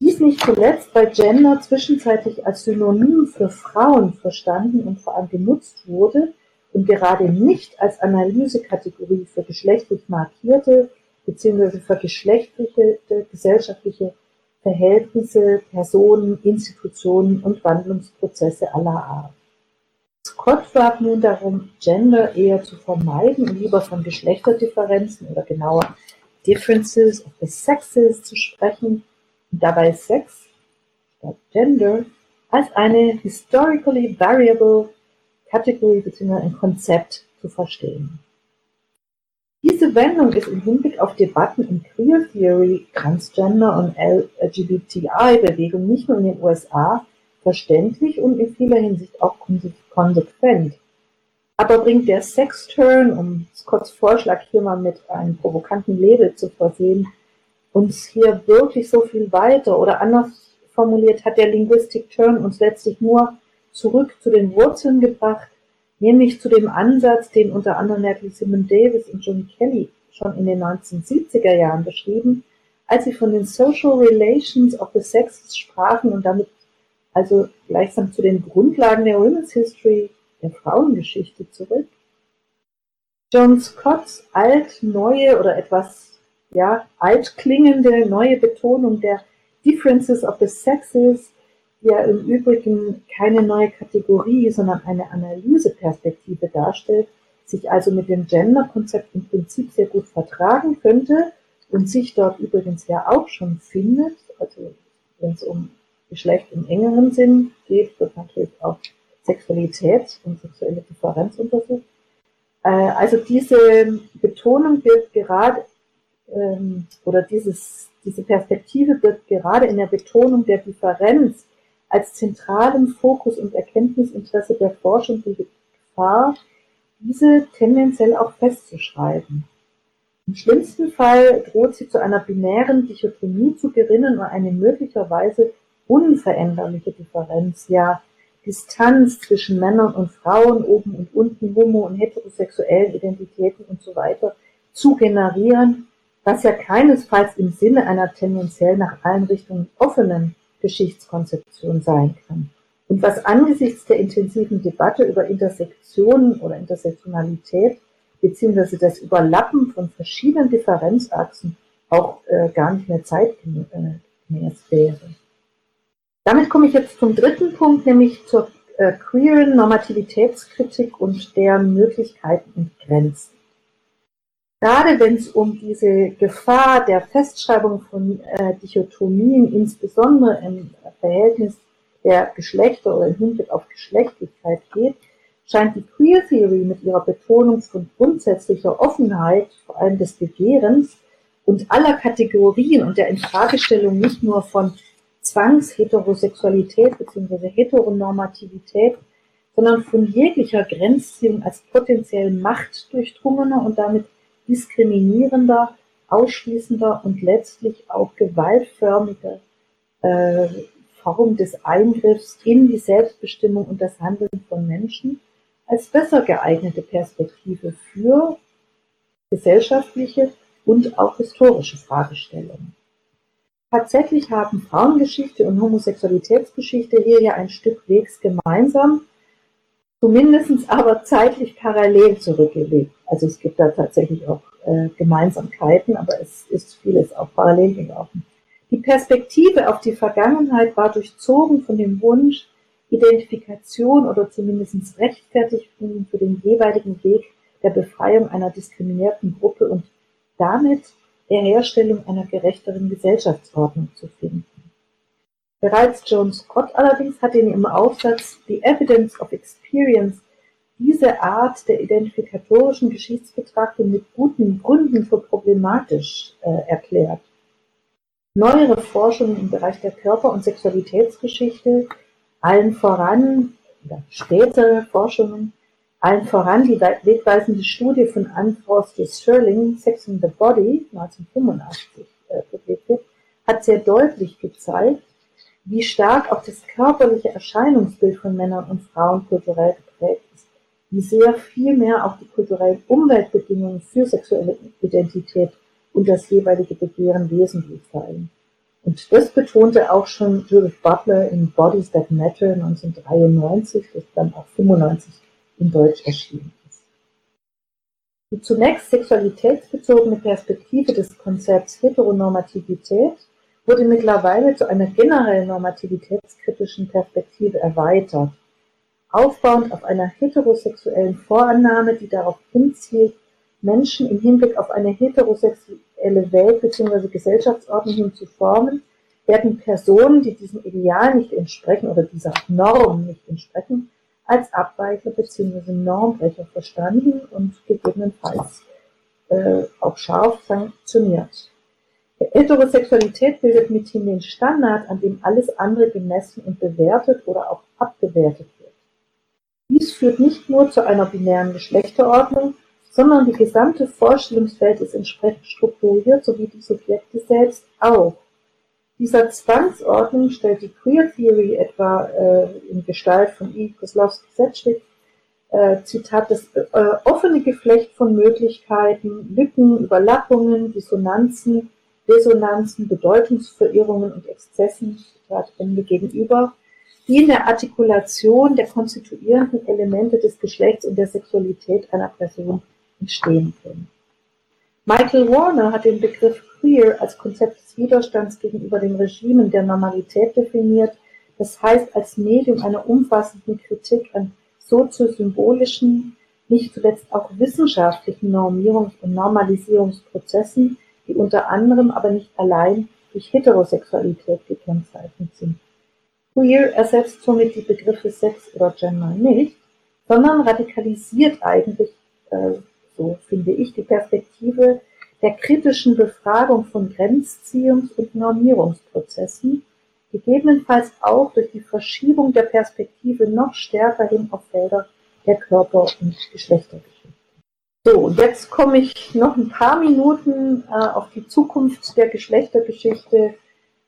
Dies nicht zuletzt, weil Gender zwischenzeitlich als Synonym für Frauen verstanden und vor allem genutzt wurde und gerade nicht als Analysekategorie für geschlechtlich markierte bzw. für geschlechtliche gesellschaftliche Verhältnisse, Personen, Institutionen und Wandlungsprozesse aller Art. Scott fragt nun darum, Gender eher zu vermeiden und lieber von Geschlechterdifferenzen oder genauer Differences of the Sexes zu sprechen und dabei Sex statt Gender als eine historically variable Category bzw. ein Konzept zu verstehen. Diese Wendung ist im Hinblick auf Debatten in Queer Theory, Transgender und LGBTI-Bewegung nicht nur in den USA verständlich und in vieler Hinsicht auch konsequent. Aber bringt der Sex-Turn, um Scotts Vorschlag hier mal mit einem provokanten Label zu versehen, uns hier wirklich so viel weiter? Oder anders formuliert, hat der Linguistic Turn uns letztlich nur zurück zu den Wurzeln gebracht, nämlich zu dem Ansatz, den unter anderem Natalie Simon Davis und John Kelly schon in den 1970er Jahren beschrieben, als sie von den Social Relations of the Sexes sprachen und damit also gleichsam zu den Grundlagen der Women's History, der Frauengeschichte zurück. John Scotts alt-neue oder etwas ja, altklingende neue Betonung der Differences of the Sexes ja im Übrigen keine neue Kategorie, sondern eine Analyseperspektive darstellt, sich also mit dem Gender-Konzept im Prinzip sehr gut vertragen könnte und sich dort übrigens ja auch schon findet, also wenn es um Geschlecht im engeren Sinn geht, wird natürlich auch Sexualität und sexuelle Differenz untersucht. Äh, also diese Betonung wird gerade ähm, oder dieses, diese Perspektive wird gerade in der Betonung der Differenz als zentralen Fokus und Erkenntnisinteresse der Forschung durch Gefahr, diese tendenziell auch festzuschreiben. Im schlimmsten Fall droht sie zu einer binären Dichotomie zu gerinnen und eine möglicherweise unveränderliche Differenz, ja Distanz zwischen Männern und Frauen, oben und unten, homo- und heterosexuellen Identitäten und so weiter zu generieren, was ja keinesfalls im Sinne einer tendenziell nach allen Richtungen offenen Geschichtskonzeption sein kann. Und was angesichts der intensiven Debatte über Intersektionen oder Intersektionalität beziehungsweise das Überlappen von verschiedenen Differenzachsen auch äh, gar nicht mehr zeitgemäß äh, wäre. Damit komme ich jetzt zum dritten Punkt, nämlich zur äh, queeren Normativitätskritik und deren Möglichkeiten und Grenzen. Gerade wenn es um diese Gefahr der Festschreibung von äh, Dichotomien, insbesondere im Verhältnis der Geschlechter oder im Hinblick auf Geschlechtlichkeit geht, scheint die Queer Theory mit ihrer Betonung von grundsätzlicher Offenheit, vor allem des Begehrens und aller Kategorien und der Infragestellung nicht nur von Zwangsheterosexualität bzw. Heteronormativität, sondern von jeglicher Grenzziehung als potenziell machtdurchdrungener und damit diskriminierender, ausschließender und letztlich auch gewaltförmiger äh, Form des Eingriffs in die Selbstbestimmung und das Handeln von Menschen als besser geeignete Perspektive für gesellschaftliche und auch historische Fragestellungen. Tatsächlich haben Frauengeschichte und Homosexualitätsgeschichte hier ja ein Stück Wegs gemeinsam, zumindest aber zeitlich parallel zurückgelegt. Also es gibt da tatsächlich auch äh, Gemeinsamkeiten, aber es ist vieles auch parallel gelaufen. Die Perspektive auf die Vergangenheit war durchzogen von dem Wunsch, Identifikation oder zumindest Rechtfertigung für den jeweiligen Weg der Befreiung einer diskriminierten Gruppe und damit der Herstellung einer gerechteren Gesellschaftsordnung zu finden. Bereits Joan Scott allerdings hat in ihrem Aufsatz The Evidence of Experience diese Art der identifikatorischen Geschichtsbetrachtung mit guten Gründen für problematisch äh, erklärt. Neuere Forschungen im Bereich der Körper- und Sexualitätsgeschichte, allen voran, oder spätere Forschungen, allen voran die wegweisende Studie von Anne Foster Sterling, Sex in the Body, 1985 äh, hat sehr deutlich gezeigt, wie stark auch das körperliche Erscheinungsbild von Männern und Frauen kulturell geprägt ist, wie sehr viel mehr auch die kulturellen Umweltbedingungen für sexuelle Identität und das jeweilige Begehren wesentlich fallen. Und das betonte auch schon Judith Butler in Bodies That Matter 1993, das dann auch 95 in Deutsch erschienen ist. Die zunächst sexualitätsbezogene Perspektive des Konzepts Heteronormativität wurde mittlerweile zu einer generell normativitätskritischen Perspektive erweitert, aufbauend auf einer heterosexuellen Vorannahme, die darauf hinzielt, Menschen im Hinblick auf eine heterosexuelle Welt bzw. Gesellschaftsordnung zu formen, werden Personen, die diesem Ideal nicht entsprechen oder dieser Norm nicht entsprechen, als Abweichler bzw. Normbrecher verstanden und gegebenenfalls äh, auch scharf sanktioniert. Heterosexualität bildet mithin den Standard, an dem alles andere gemessen und bewertet oder auch abgewertet wird. Dies führt nicht nur zu einer binären Geschlechterordnung, sondern die gesamte Vorstellungswelt ist entsprechend strukturiert, sowie die Subjekte selbst auch. Dieser Zwangsordnung stellt die Queer Theory etwa äh, in Gestalt von I. Koslowski-Setschwig, äh, Zitat, das äh, offene Geflecht von Möglichkeiten, Lücken, Überlappungen, Dissonanzen, Resonanzen, Bedeutungsverirrungen und Exzessen, Ende gegenüber, die in der Artikulation der konstituierenden Elemente des Geschlechts und der Sexualität einer Person entstehen können. Michael Warner hat den Begriff queer als Konzept des Widerstands gegenüber den Regimen der Normalität definiert, das heißt als Medium einer umfassenden Kritik an soziosymbolischen, nicht zuletzt auch wissenschaftlichen Normierungs- und Normalisierungsprozessen, die unter anderem aber nicht allein durch Heterosexualität gekennzeichnet sind. Queer ersetzt somit die Begriffe Sex oder Gender nicht, sondern radikalisiert eigentlich, äh, so finde ich, die Perspektive der kritischen Befragung von Grenzziehungs- und Normierungsprozessen, gegebenenfalls auch durch die Verschiebung der Perspektive noch stärker hin auf Felder der Körper- und Geschlechtergeschichte. So, und jetzt komme ich noch ein paar Minuten äh, auf die Zukunft der Geschlechtergeschichte,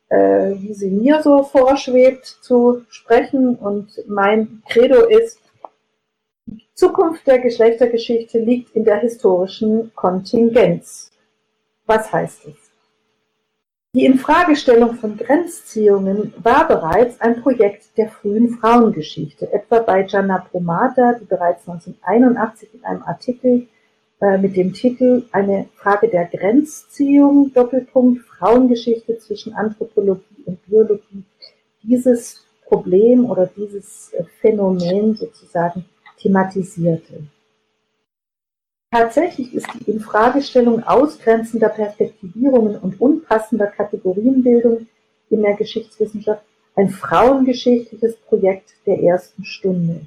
äh, wie sie mir so vorschwebt, zu sprechen. Und mein Credo ist, die Zukunft der Geschlechtergeschichte liegt in der historischen Kontingenz. Was heißt es? Die Infragestellung von Grenzziehungen war bereits ein Projekt der frühen Frauengeschichte, etwa bei Gianna Promata, die bereits 1981 in einem Artikel äh, mit dem Titel Eine Frage der Grenzziehung, Doppelpunkt, Frauengeschichte zwischen Anthropologie und Biologie, dieses Problem oder dieses äh, Phänomen sozusagen thematisierte. Tatsächlich ist die Infragestellung ausgrenzender Perspektivierungen und unpassender Kategorienbildung in der Geschichtswissenschaft ein frauengeschichtliches Projekt der ersten Stunde.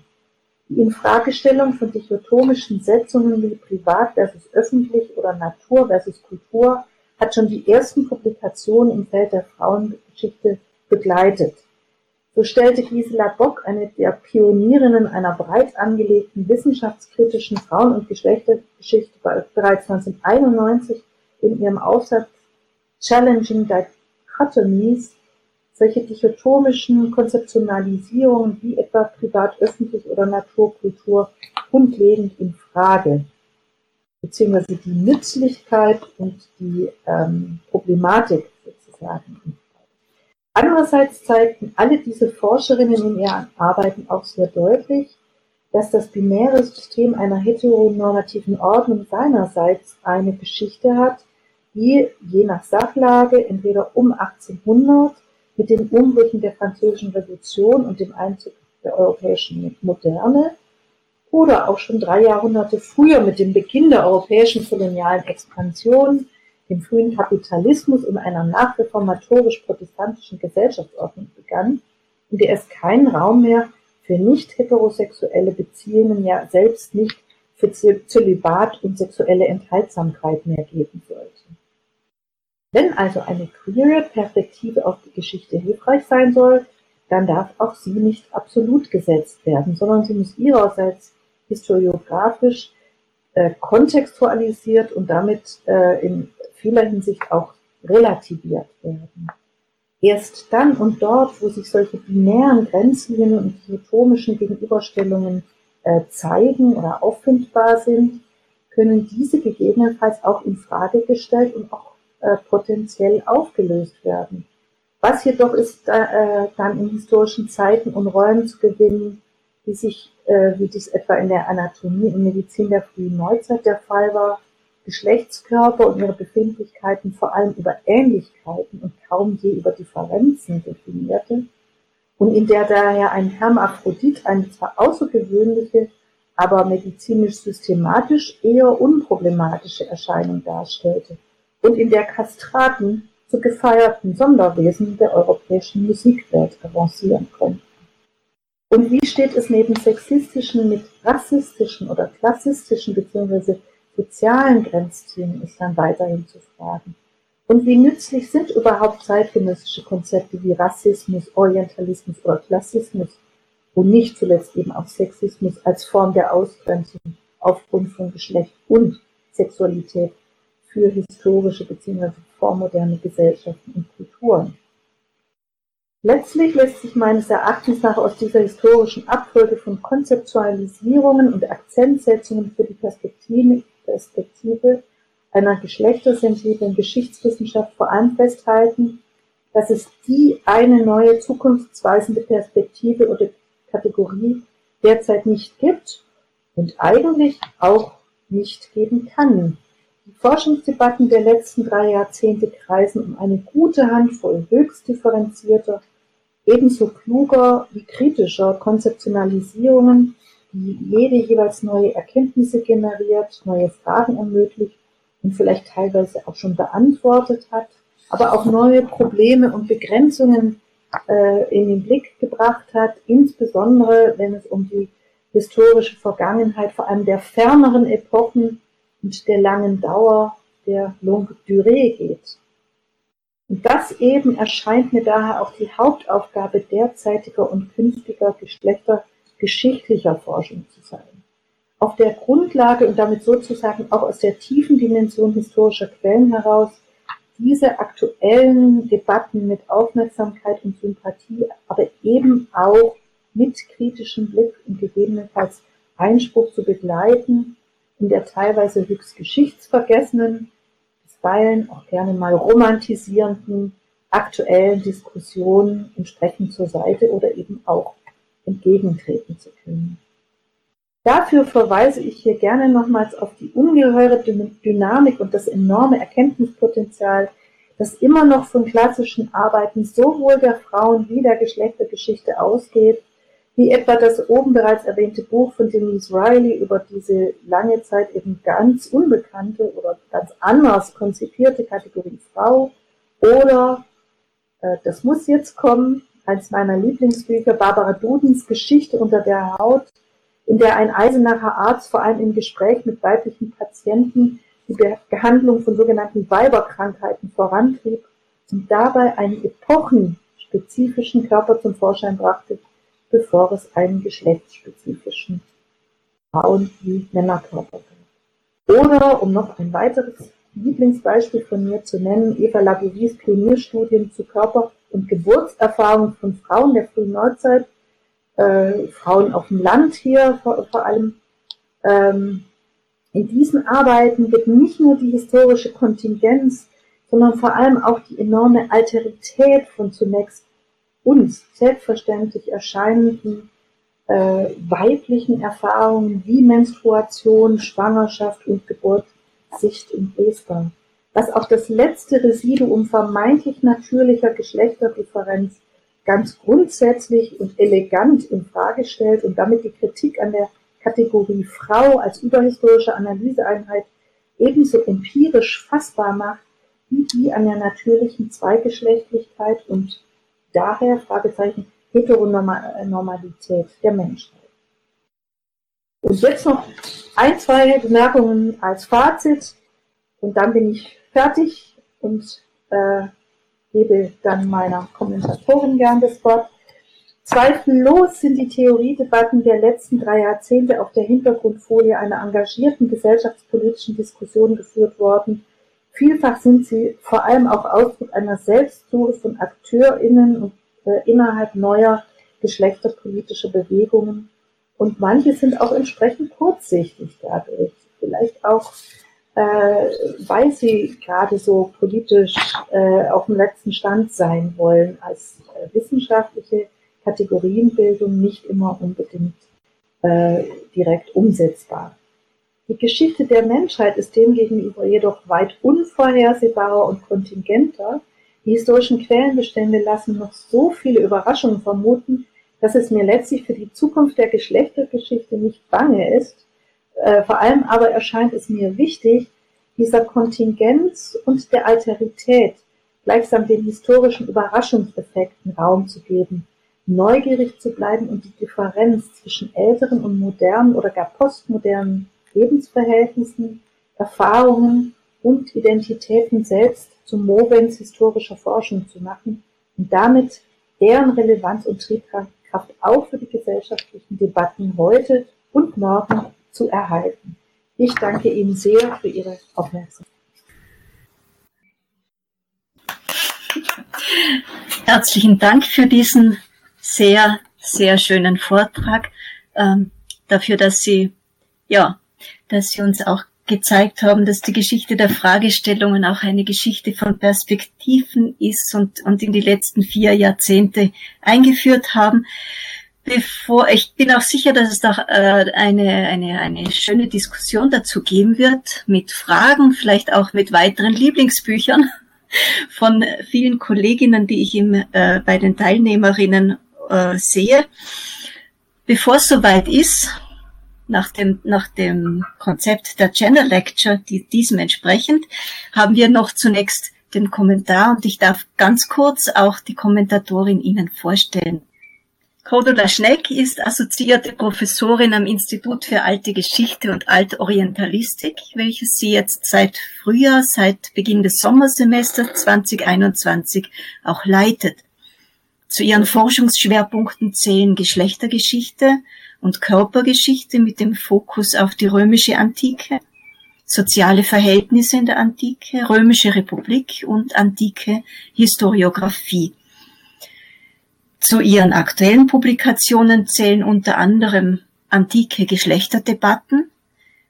Die Infragestellung von dichotomischen Setzungen wie privat versus öffentlich oder Natur versus Kultur hat schon die ersten Publikationen im Feld der Frauengeschichte begleitet. So stellte Gisela Bock, eine der Pionierinnen einer breit angelegten wissenschaftskritischen Frauen- und Geschlechtergeschichte, bereits 1991 in ihrem Aufsatz Challenging Dichotomies solche dichotomischen Konzeptionalisierungen wie etwa privat-öffentlich oder Naturkultur grundlegend in Frage, beziehungsweise die Nützlichkeit und die ähm, Problematik sozusagen Andererseits zeigten alle diese Forscherinnen in ihren Arbeiten auch sehr deutlich, dass das binäre System einer heteronormativen Ordnung seinerseits eine Geschichte hat, die je nach Sachlage entweder um 1800 mit den Umbrüchen der Französischen Revolution und dem Einzug der europäischen Moderne oder auch schon drei Jahrhunderte früher mit dem Beginn der europäischen kolonialen Expansion dem frühen Kapitalismus und einer nachreformatorisch-protestantischen Gesellschaftsordnung begann, in der es keinen Raum mehr für nicht heterosexuelle Beziehungen, ja selbst nicht für Zölibat und sexuelle Enthaltsamkeit mehr geben sollte. Wenn also eine queere Perspektive auf die Geschichte hilfreich sein soll, dann darf auch sie nicht absolut gesetzt werden, sondern sie muss ihrerseits historiografisch äh, kontextualisiert und damit äh, in vieler Hinsicht auch relativiert werden. Erst dann und dort, wo sich solche binären Grenzlinien und dichotomischen Gegenüberstellungen äh, zeigen oder auffindbar sind, können diese gegebenenfalls auch in Frage gestellt und auch äh, potenziell aufgelöst werden. Was jedoch ist äh, dann in historischen Zeiten und Räumen zu gewinnen, die sich, äh, wie dies etwa in der Anatomie und Medizin der frühen Neuzeit der Fall war, Geschlechtskörper und ihre Befindlichkeiten vor allem über Ähnlichkeiten und kaum je über Differenzen definierte und in der daher ein Hermaphrodit eine zwar außergewöhnliche, aber medizinisch systematisch eher unproblematische Erscheinung darstellte und in der Kastraten zu gefeierten Sonderwesen der europäischen Musikwelt avancieren konnten. Und wie steht es neben sexistischen mit rassistischen oder klassistischen bzw sozialen Grenzziehungen ist dann weiterhin zu fragen. Und wie nützlich sind überhaupt zeitgenössische Konzepte wie Rassismus, Orientalismus oder Klassismus und nicht zuletzt eben auch Sexismus als Form der Ausgrenzung aufgrund von Geschlecht und Sexualität für historische bzw. vormoderne Gesellschaften und Kulturen. Letztlich lässt sich meines Erachtens nach aus dieser historischen Abfolge von Konzeptualisierungen und Akzentsetzungen für die Perspektive Perspektive einer geschlechtersensiblen Geschichtswissenschaft vor allem festhalten, dass es die eine neue zukunftsweisende Perspektive oder Kategorie derzeit nicht gibt und eigentlich auch nicht geben kann. Die Forschungsdebatten der letzten drei Jahrzehnte kreisen um eine gute Handvoll höchst differenzierter, ebenso kluger wie kritischer Konzeptionalisierungen die jede jeweils neue Erkenntnisse generiert, neue Fragen ermöglicht und vielleicht teilweise auch schon beantwortet hat. aber auch neue Probleme und Begrenzungen äh, in den Blick gebracht hat, insbesondere wenn es um die historische Vergangenheit, vor allem der ferneren Epochen und der langen Dauer der Longue Durée geht. Und das eben erscheint mir daher auch die Hauptaufgabe derzeitiger und künftiger Geschlechter geschichtlicher Forschung zu sein. Auf der Grundlage und damit sozusagen auch aus der tiefen Dimension historischer Quellen heraus diese aktuellen Debatten mit Aufmerksamkeit und Sympathie, aber eben auch mit kritischem Blick und gegebenenfalls Einspruch zu begleiten, in der teilweise höchst geschichtsvergessenen, bisweilen auch gerne mal romantisierenden, aktuellen Diskussionen entsprechend zur Seite oder eben auch entgegentreten zu können. Dafür verweise ich hier gerne nochmals auf die ungeheure Dynamik und das enorme Erkenntnispotenzial, das immer noch von klassischen Arbeiten sowohl der Frauen wie der Geschlechtergeschichte ausgeht, wie etwa das oben bereits erwähnte Buch von Denise Riley über diese lange Zeit eben ganz unbekannte oder ganz anders konzipierte Kategorie Frau oder äh, das muss jetzt kommen, eins meiner Lieblingsbücher, Barbara Dudens Geschichte unter der Haut, in der ein Eisenacher Arzt vor allem im Gespräch mit weiblichen Patienten die Behandlung von sogenannten Weiberkrankheiten vorantrieb und dabei einen epochenspezifischen Körper zum Vorschein brachte, bevor es einen geschlechtsspezifischen Frauen- wie Männerkörper gab. Oder, um noch ein weiteres Lieblingsbeispiel von mir zu nennen, Eva Labouries Pionierstudien zu Körper- und Geburtserfahrungen von Frauen der frühen Neuzeit äh, Frauen auf dem Land hier vor, vor allem. Ähm, in diesen Arbeiten wird nicht nur die historische Kontingenz, sondern vor allem auch die enorme Alterität von zunächst uns selbstverständlich erscheinenden äh, weiblichen Erfahrungen wie Menstruation, Schwangerschaft und Geburt Sicht und lesbar. Was auch das letzte Residuum vermeintlich natürlicher Geschlechterdifferenz ganz grundsätzlich und elegant in Frage stellt und damit die Kritik an der Kategorie Frau als überhistorische Analyseeinheit ebenso empirisch fassbar macht, wie die an der natürlichen Zweigeschlechtlichkeit und daher Fragezeichen Heteronormalität der Menschheit. Und jetzt noch ein, zwei Bemerkungen als Fazit und dann bin ich fertig und äh, gebe dann meiner Kommentatorin gern das Wort. Zweifellos sind die Theoriedebatten der letzten drei Jahrzehnte auf der Hintergrundfolie einer engagierten gesellschaftspolitischen Diskussion geführt worden. Vielfach sind sie vor allem auch Ausdruck einer Selbstsuche von AkteurInnen und, äh, innerhalb neuer geschlechterpolitischer Bewegungen. Und manche sind auch entsprechend kurzsichtig dadurch. Vielleicht auch äh, weil sie gerade so politisch äh, auf dem letzten Stand sein wollen, als äh, wissenschaftliche Kategorienbildung nicht immer unbedingt äh, direkt umsetzbar. Die Geschichte der Menschheit ist demgegenüber jedoch weit unvorhersehbarer und kontingenter. Die historischen Quellenbestände lassen noch so viele Überraschungen vermuten, dass es mir letztlich für die Zukunft der Geschlechtergeschichte nicht bange ist, äh, vor allem aber erscheint es mir wichtig, dieser Kontingenz und der Alterität gleichsam den historischen Überraschungseffekten Raum zu geben, neugierig zu bleiben und die Differenz zwischen älteren und modernen oder gar postmodernen Lebensverhältnissen, Erfahrungen und Identitäten selbst zum Movens historischer Forschung zu machen und damit deren Relevanz und Triebkraft auch für die gesellschaftlichen Debatten heute und morgen zu erhalten. Ich danke Ihnen sehr für Ihre Aufmerksamkeit. Herzlichen Dank für diesen sehr, sehr schönen Vortrag, ähm, dafür, dass Sie, ja, dass Sie uns auch gezeigt haben, dass die Geschichte der Fragestellungen auch eine Geschichte von Perspektiven ist und, und in die letzten vier Jahrzehnte eingeführt haben bevor ich bin auch sicher, dass es da äh, eine, eine, eine schöne Diskussion dazu geben wird, mit Fragen, vielleicht auch mit weiteren Lieblingsbüchern von vielen Kolleginnen, die ich im, äh, bei den Teilnehmerinnen äh, sehe. Bevor es soweit ist, nach dem, nach dem Konzept der Gender Lecture, die, diesem entsprechend, haben wir noch zunächst den Kommentar und ich darf ganz kurz auch die Kommentatorin Ihnen vorstellen. Cordula Schneck ist assoziierte Professorin am Institut für Alte Geschichte und Altorientalistik, welches sie jetzt seit Frühjahr, seit Beginn des Sommersemesters 2021 auch leitet. Zu ihren Forschungsschwerpunkten zählen Geschlechtergeschichte und Körpergeschichte mit dem Fokus auf die römische Antike, soziale Verhältnisse in der Antike, römische Republik und antike Historiographie. Zu ihren aktuellen Publikationen zählen unter anderem antike Geschlechterdebatten,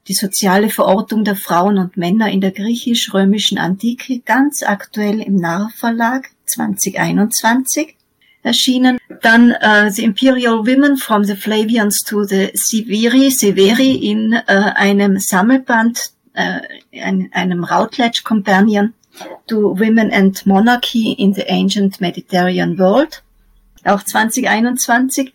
die soziale Verortung der Frauen und Männer in der griechisch-römischen Antike, ganz aktuell im Narr Verlag 2021 erschienen. Dann äh, The Imperial Women from the Flavians to the Severi, Severi in äh, einem Sammelband, äh, ein, einem Routledge Companion to Women and Monarchy in the Ancient Mediterranean World auch 2021.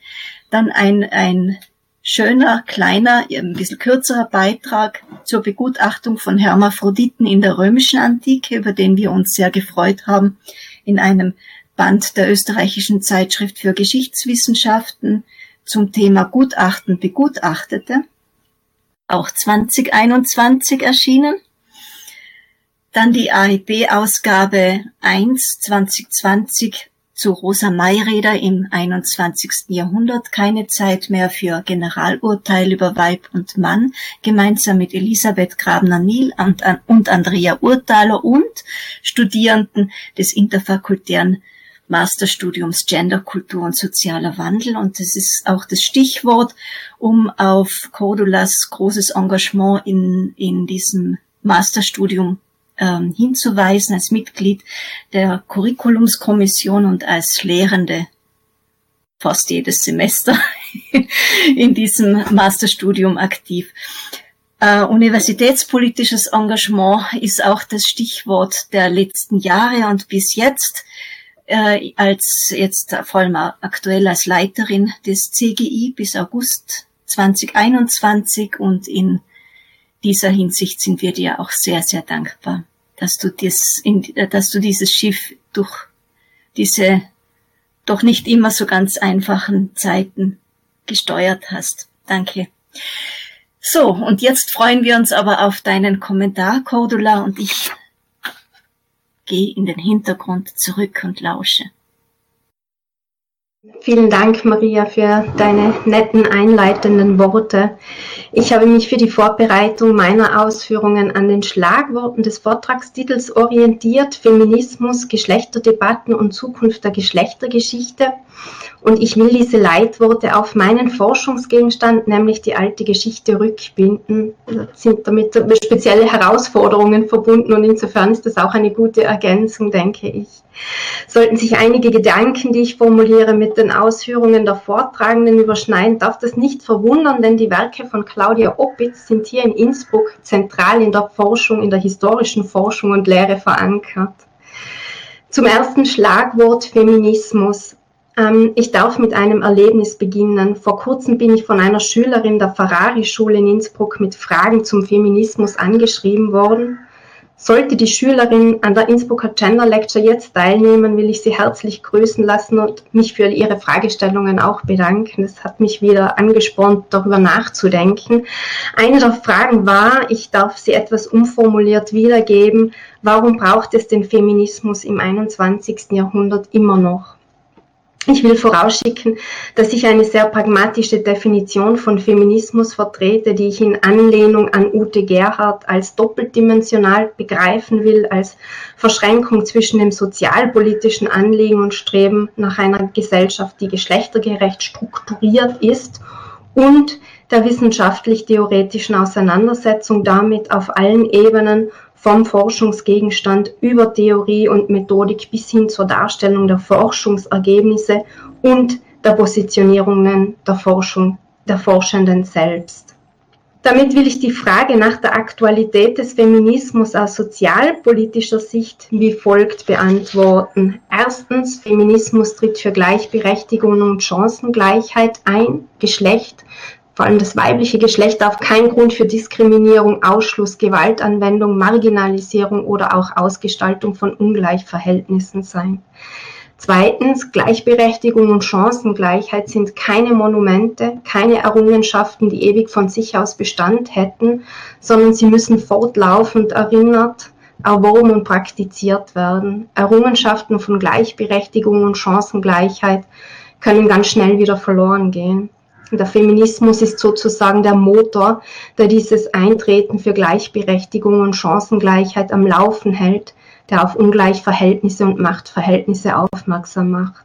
Dann ein, ein schöner, kleiner, ein bisschen kürzerer Beitrag zur Begutachtung von Hermaphroditen in der römischen Antike, über den wir uns sehr gefreut haben, in einem Band der österreichischen Zeitschrift für Geschichtswissenschaften zum Thema Gutachten Begutachtete, auch 2021 erschienen. Dann die AIB-Ausgabe 1 2020 zu Rosa Mayreder im 21. Jahrhundert keine Zeit mehr für Generalurteil über Weib und Mann, gemeinsam mit Elisabeth Grabner-Niel und, und Andrea Urtaler und Studierenden des interfakultären Masterstudiums Gender, Kultur und sozialer Wandel. Und das ist auch das Stichwort, um auf Cordulas großes Engagement in, in diesem Masterstudium ähm, hinzuweisen als Mitglied der Curriculumskommission und als Lehrende fast jedes Semester in diesem Masterstudium aktiv. Uh, universitätspolitisches Engagement ist auch das Stichwort der letzten Jahre und bis jetzt äh, als jetzt vor allem aktuell als Leiterin des CGI bis August 2021 und in dieser Hinsicht sind wir dir auch sehr, sehr dankbar dass du, dies in, äh, dass du dieses Schiff durch diese doch nicht immer so ganz einfachen Zeiten gesteuert hast. Danke. So, und jetzt freuen wir uns aber auf deinen Kommentar, Cordula, und ich gehe in den Hintergrund zurück und lausche. Vielen Dank, Maria, für deine netten einleitenden Worte. Ich habe mich für die Vorbereitung meiner Ausführungen an den Schlagworten des Vortragstitels orientiert, Feminismus, Geschlechterdebatten und Zukunft der Geschlechtergeschichte. Und ich will diese Leitworte auf meinen Forschungsgegenstand, nämlich die alte Geschichte, rückbinden. Da sind damit spezielle Herausforderungen verbunden und insofern ist das auch eine gute Ergänzung, denke ich. Sollten sich einige Gedanken, die ich formuliere, mit den Ausführungen der Vortragenden überschneiden, darf das nicht verwundern, denn die Werke von Claudia Oppitz sind hier in Innsbruck zentral in der Forschung, in der historischen Forschung und Lehre verankert. Zum ersten Schlagwort Feminismus. Ähm, ich darf mit einem Erlebnis beginnen. Vor kurzem bin ich von einer Schülerin der Ferrari-Schule in Innsbruck mit Fragen zum Feminismus angeschrieben worden. Sollte die Schülerin an der Innsbrucker Gender Lecture jetzt teilnehmen, will ich sie herzlich grüßen lassen und mich für ihre Fragestellungen auch bedanken. Es hat mich wieder angespornt, darüber nachzudenken. Eine der Fragen war, ich darf sie etwas umformuliert wiedergeben, warum braucht es den Feminismus im 21. Jahrhundert immer noch? Ich will vorausschicken, dass ich eine sehr pragmatische Definition von Feminismus vertrete, die ich in Anlehnung an Ute Gerhard als doppeldimensional begreifen will, als Verschränkung zwischen dem sozialpolitischen Anliegen und Streben nach einer Gesellschaft, die geschlechtergerecht strukturiert ist und der wissenschaftlich-theoretischen Auseinandersetzung damit auf allen Ebenen vom Forschungsgegenstand über Theorie und Methodik bis hin zur Darstellung der Forschungsergebnisse und der Positionierungen der Forschung, der Forschenden selbst. Damit will ich die Frage nach der Aktualität des Feminismus aus sozialpolitischer Sicht wie folgt beantworten. Erstens, Feminismus tritt für Gleichberechtigung und Chancengleichheit ein. Geschlecht vor allem das weibliche Geschlecht darf kein Grund für Diskriminierung, Ausschluss, Gewaltanwendung, Marginalisierung oder auch Ausgestaltung von Ungleichverhältnissen sein. Zweitens, Gleichberechtigung und Chancengleichheit sind keine Monumente, keine Errungenschaften, die ewig von sich aus Bestand hätten, sondern sie müssen fortlaufend erinnert, erworben und praktiziert werden. Errungenschaften von Gleichberechtigung und Chancengleichheit können ganz schnell wieder verloren gehen. Der Feminismus ist sozusagen der Motor, der dieses Eintreten für Gleichberechtigung und Chancengleichheit am Laufen hält, der auf Ungleichverhältnisse und Machtverhältnisse aufmerksam macht.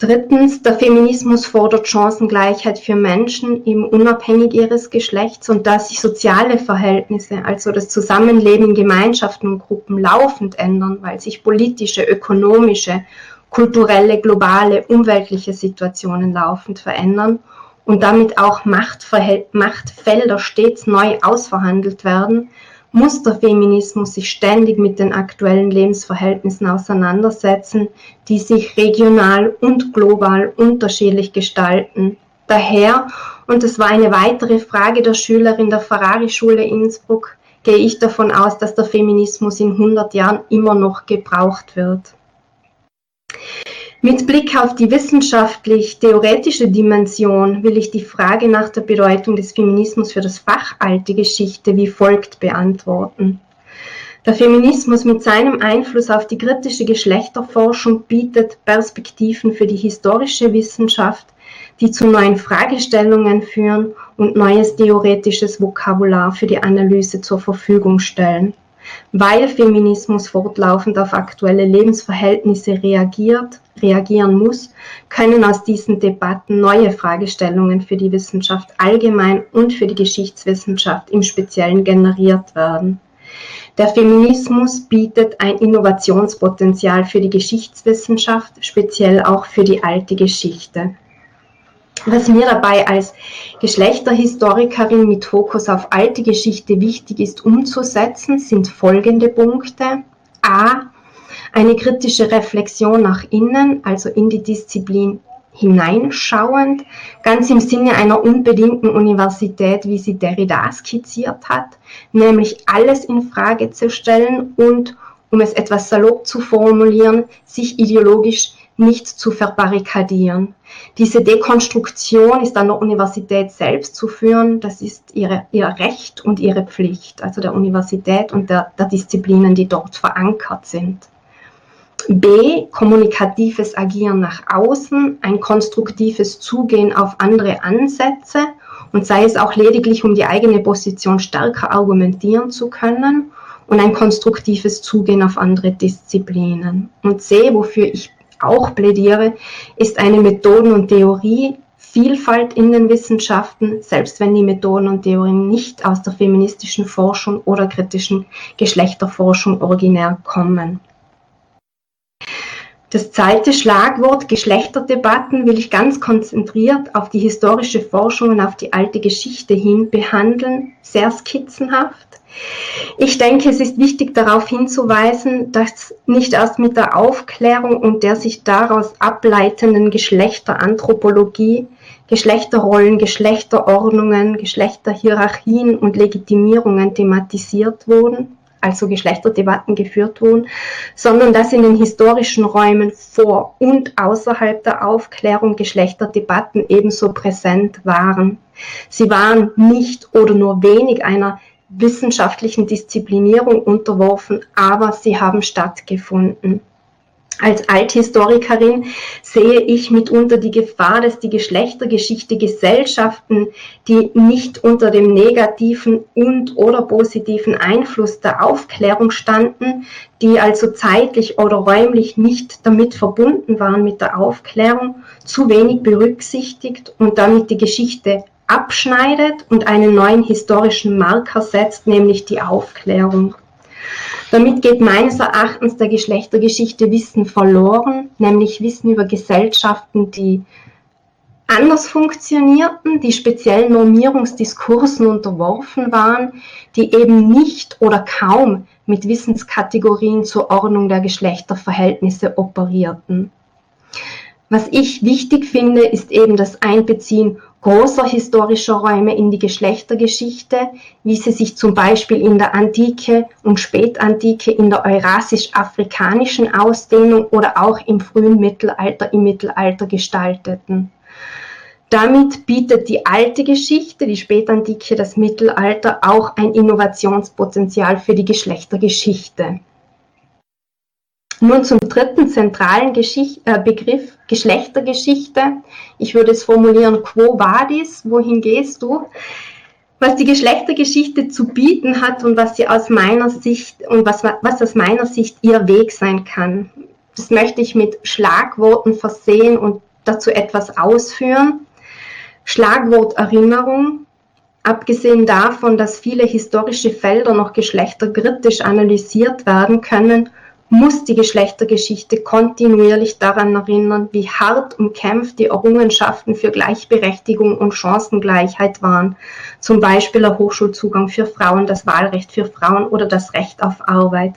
Drittens, der Feminismus fordert Chancengleichheit für Menschen eben unabhängig ihres Geschlechts und da sich soziale Verhältnisse, also das Zusammenleben in Gemeinschaften und Gruppen laufend ändern, weil sich politische, ökonomische, kulturelle, globale, umweltliche Situationen laufend verändern und damit auch Machtfelder stets neu ausverhandelt werden, muss der Feminismus sich ständig mit den aktuellen Lebensverhältnissen auseinandersetzen, die sich regional und global unterschiedlich gestalten. Daher, und das war eine weitere Frage der Schülerin der Ferrari-Schule Innsbruck, gehe ich davon aus, dass der Feminismus in 100 Jahren immer noch gebraucht wird. Mit Blick auf die wissenschaftlich-theoretische Dimension will ich die Frage nach der Bedeutung des Feminismus für das Fach Alte Geschichte wie folgt beantworten. Der Feminismus mit seinem Einfluss auf die kritische Geschlechterforschung bietet Perspektiven für die historische Wissenschaft, die zu neuen Fragestellungen führen und neues theoretisches Vokabular für die Analyse zur Verfügung stellen. Weil Feminismus fortlaufend auf aktuelle Lebensverhältnisse reagiert, reagieren muss, können aus diesen Debatten neue Fragestellungen für die Wissenschaft allgemein und für die Geschichtswissenschaft im Speziellen generiert werden. Der Feminismus bietet ein Innovationspotenzial für die Geschichtswissenschaft, speziell auch für die alte Geschichte. Was mir dabei als Geschlechterhistorikerin mit Fokus auf alte Geschichte wichtig ist umzusetzen, sind folgende Punkte. A. Eine kritische Reflexion nach innen, also in die Disziplin hineinschauend, ganz im Sinne einer unbedingten Universität, wie sie Derrida skizziert hat, nämlich alles in Frage zu stellen und, um es etwas salopp zu formulieren, sich ideologisch nicht zu verbarrikadieren. Diese Dekonstruktion ist an der Universität selbst zu führen. Das ist ihre, ihr Recht und ihre Pflicht, also der Universität und der, der Disziplinen, die dort verankert sind. B. Kommunikatives Agieren nach außen, ein konstruktives Zugehen auf andere Ansätze und sei es auch lediglich, um die eigene Position stärker argumentieren zu können und ein konstruktives Zugehen auf andere Disziplinen. Und C, wofür ich auch plädiere, ist eine Methoden- und Theorievielfalt in den Wissenschaften, selbst wenn die Methoden und Theorien nicht aus der feministischen Forschung oder kritischen Geschlechterforschung originär kommen. Das zweite Schlagwort Geschlechterdebatten will ich ganz konzentriert auf die historische Forschung und auf die alte Geschichte hin behandeln, sehr skizzenhaft. Ich denke, es ist wichtig darauf hinzuweisen, dass nicht erst mit der Aufklärung und der sich daraus ableitenden Geschlechteranthropologie Geschlechterrollen, Geschlechterordnungen, Geschlechterhierarchien und Legitimierungen thematisiert wurden, also Geschlechterdebatten geführt wurden, sondern dass in den historischen Räumen vor und außerhalb der Aufklärung Geschlechterdebatten ebenso präsent waren. Sie waren nicht oder nur wenig einer wissenschaftlichen Disziplinierung unterworfen, aber sie haben stattgefunden. Als Althistorikerin sehe ich mitunter die Gefahr, dass die Geschlechtergeschichte Gesellschaften, die nicht unter dem negativen und oder positiven Einfluss der Aufklärung standen, die also zeitlich oder räumlich nicht damit verbunden waren mit der Aufklärung, zu wenig berücksichtigt und damit die Geschichte abschneidet und einen neuen historischen Marker setzt, nämlich die Aufklärung. Damit geht meines Erachtens der Geschlechtergeschichte Wissen verloren, nämlich Wissen über Gesellschaften, die anders funktionierten, die speziellen Normierungsdiskursen unterworfen waren, die eben nicht oder kaum mit Wissenskategorien zur Ordnung der Geschlechterverhältnisse operierten. Was ich wichtig finde, ist eben das Einbeziehen großer historischer Räume in die Geschlechtergeschichte, wie sie sich zum Beispiel in der Antike und Spätantike in der eurasisch-afrikanischen Ausdehnung oder auch im frühen Mittelalter im Mittelalter gestalteten. Damit bietet die alte Geschichte, die Spätantike, das Mittelalter auch ein Innovationspotenzial für die Geschlechtergeschichte. Nun zum dritten zentralen Geschicht, äh, Begriff Geschlechtergeschichte. Ich würde es formulieren, quo vadis, wohin gehst du? Was die Geschlechtergeschichte zu bieten hat und was sie aus meiner Sicht und was, was aus meiner Sicht ihr Weg sein kann. Das möchte ich mit Schlagworten versehen und dazu etwas ausführen. Schlagwort Erinnerung. Abgesehen davon, dass viele historische Felder noch geschlechterkritisch analysiert werden können, muss die Geschlechtergeschichte kontinuierlich daran erinnern, wie hart umkämpft die Errungenschaften für Gleichberechtigung und Chancengleichheit waren, zum Beispiel der Hochschulzugang für Frauen, das Wahlrecht für Frauen oder das Recht auf Arbeit.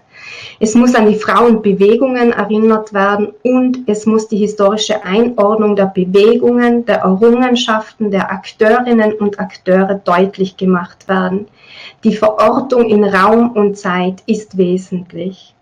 Es muss an die Frauenbewegungen erinnert werden und es muss die historische Einordnung der Bewegungen, der Errungenschaften, der Akteurinnen und Akteure deutlich gemacht werden. Die Verortung in Raum und Zeit ist wesentlich.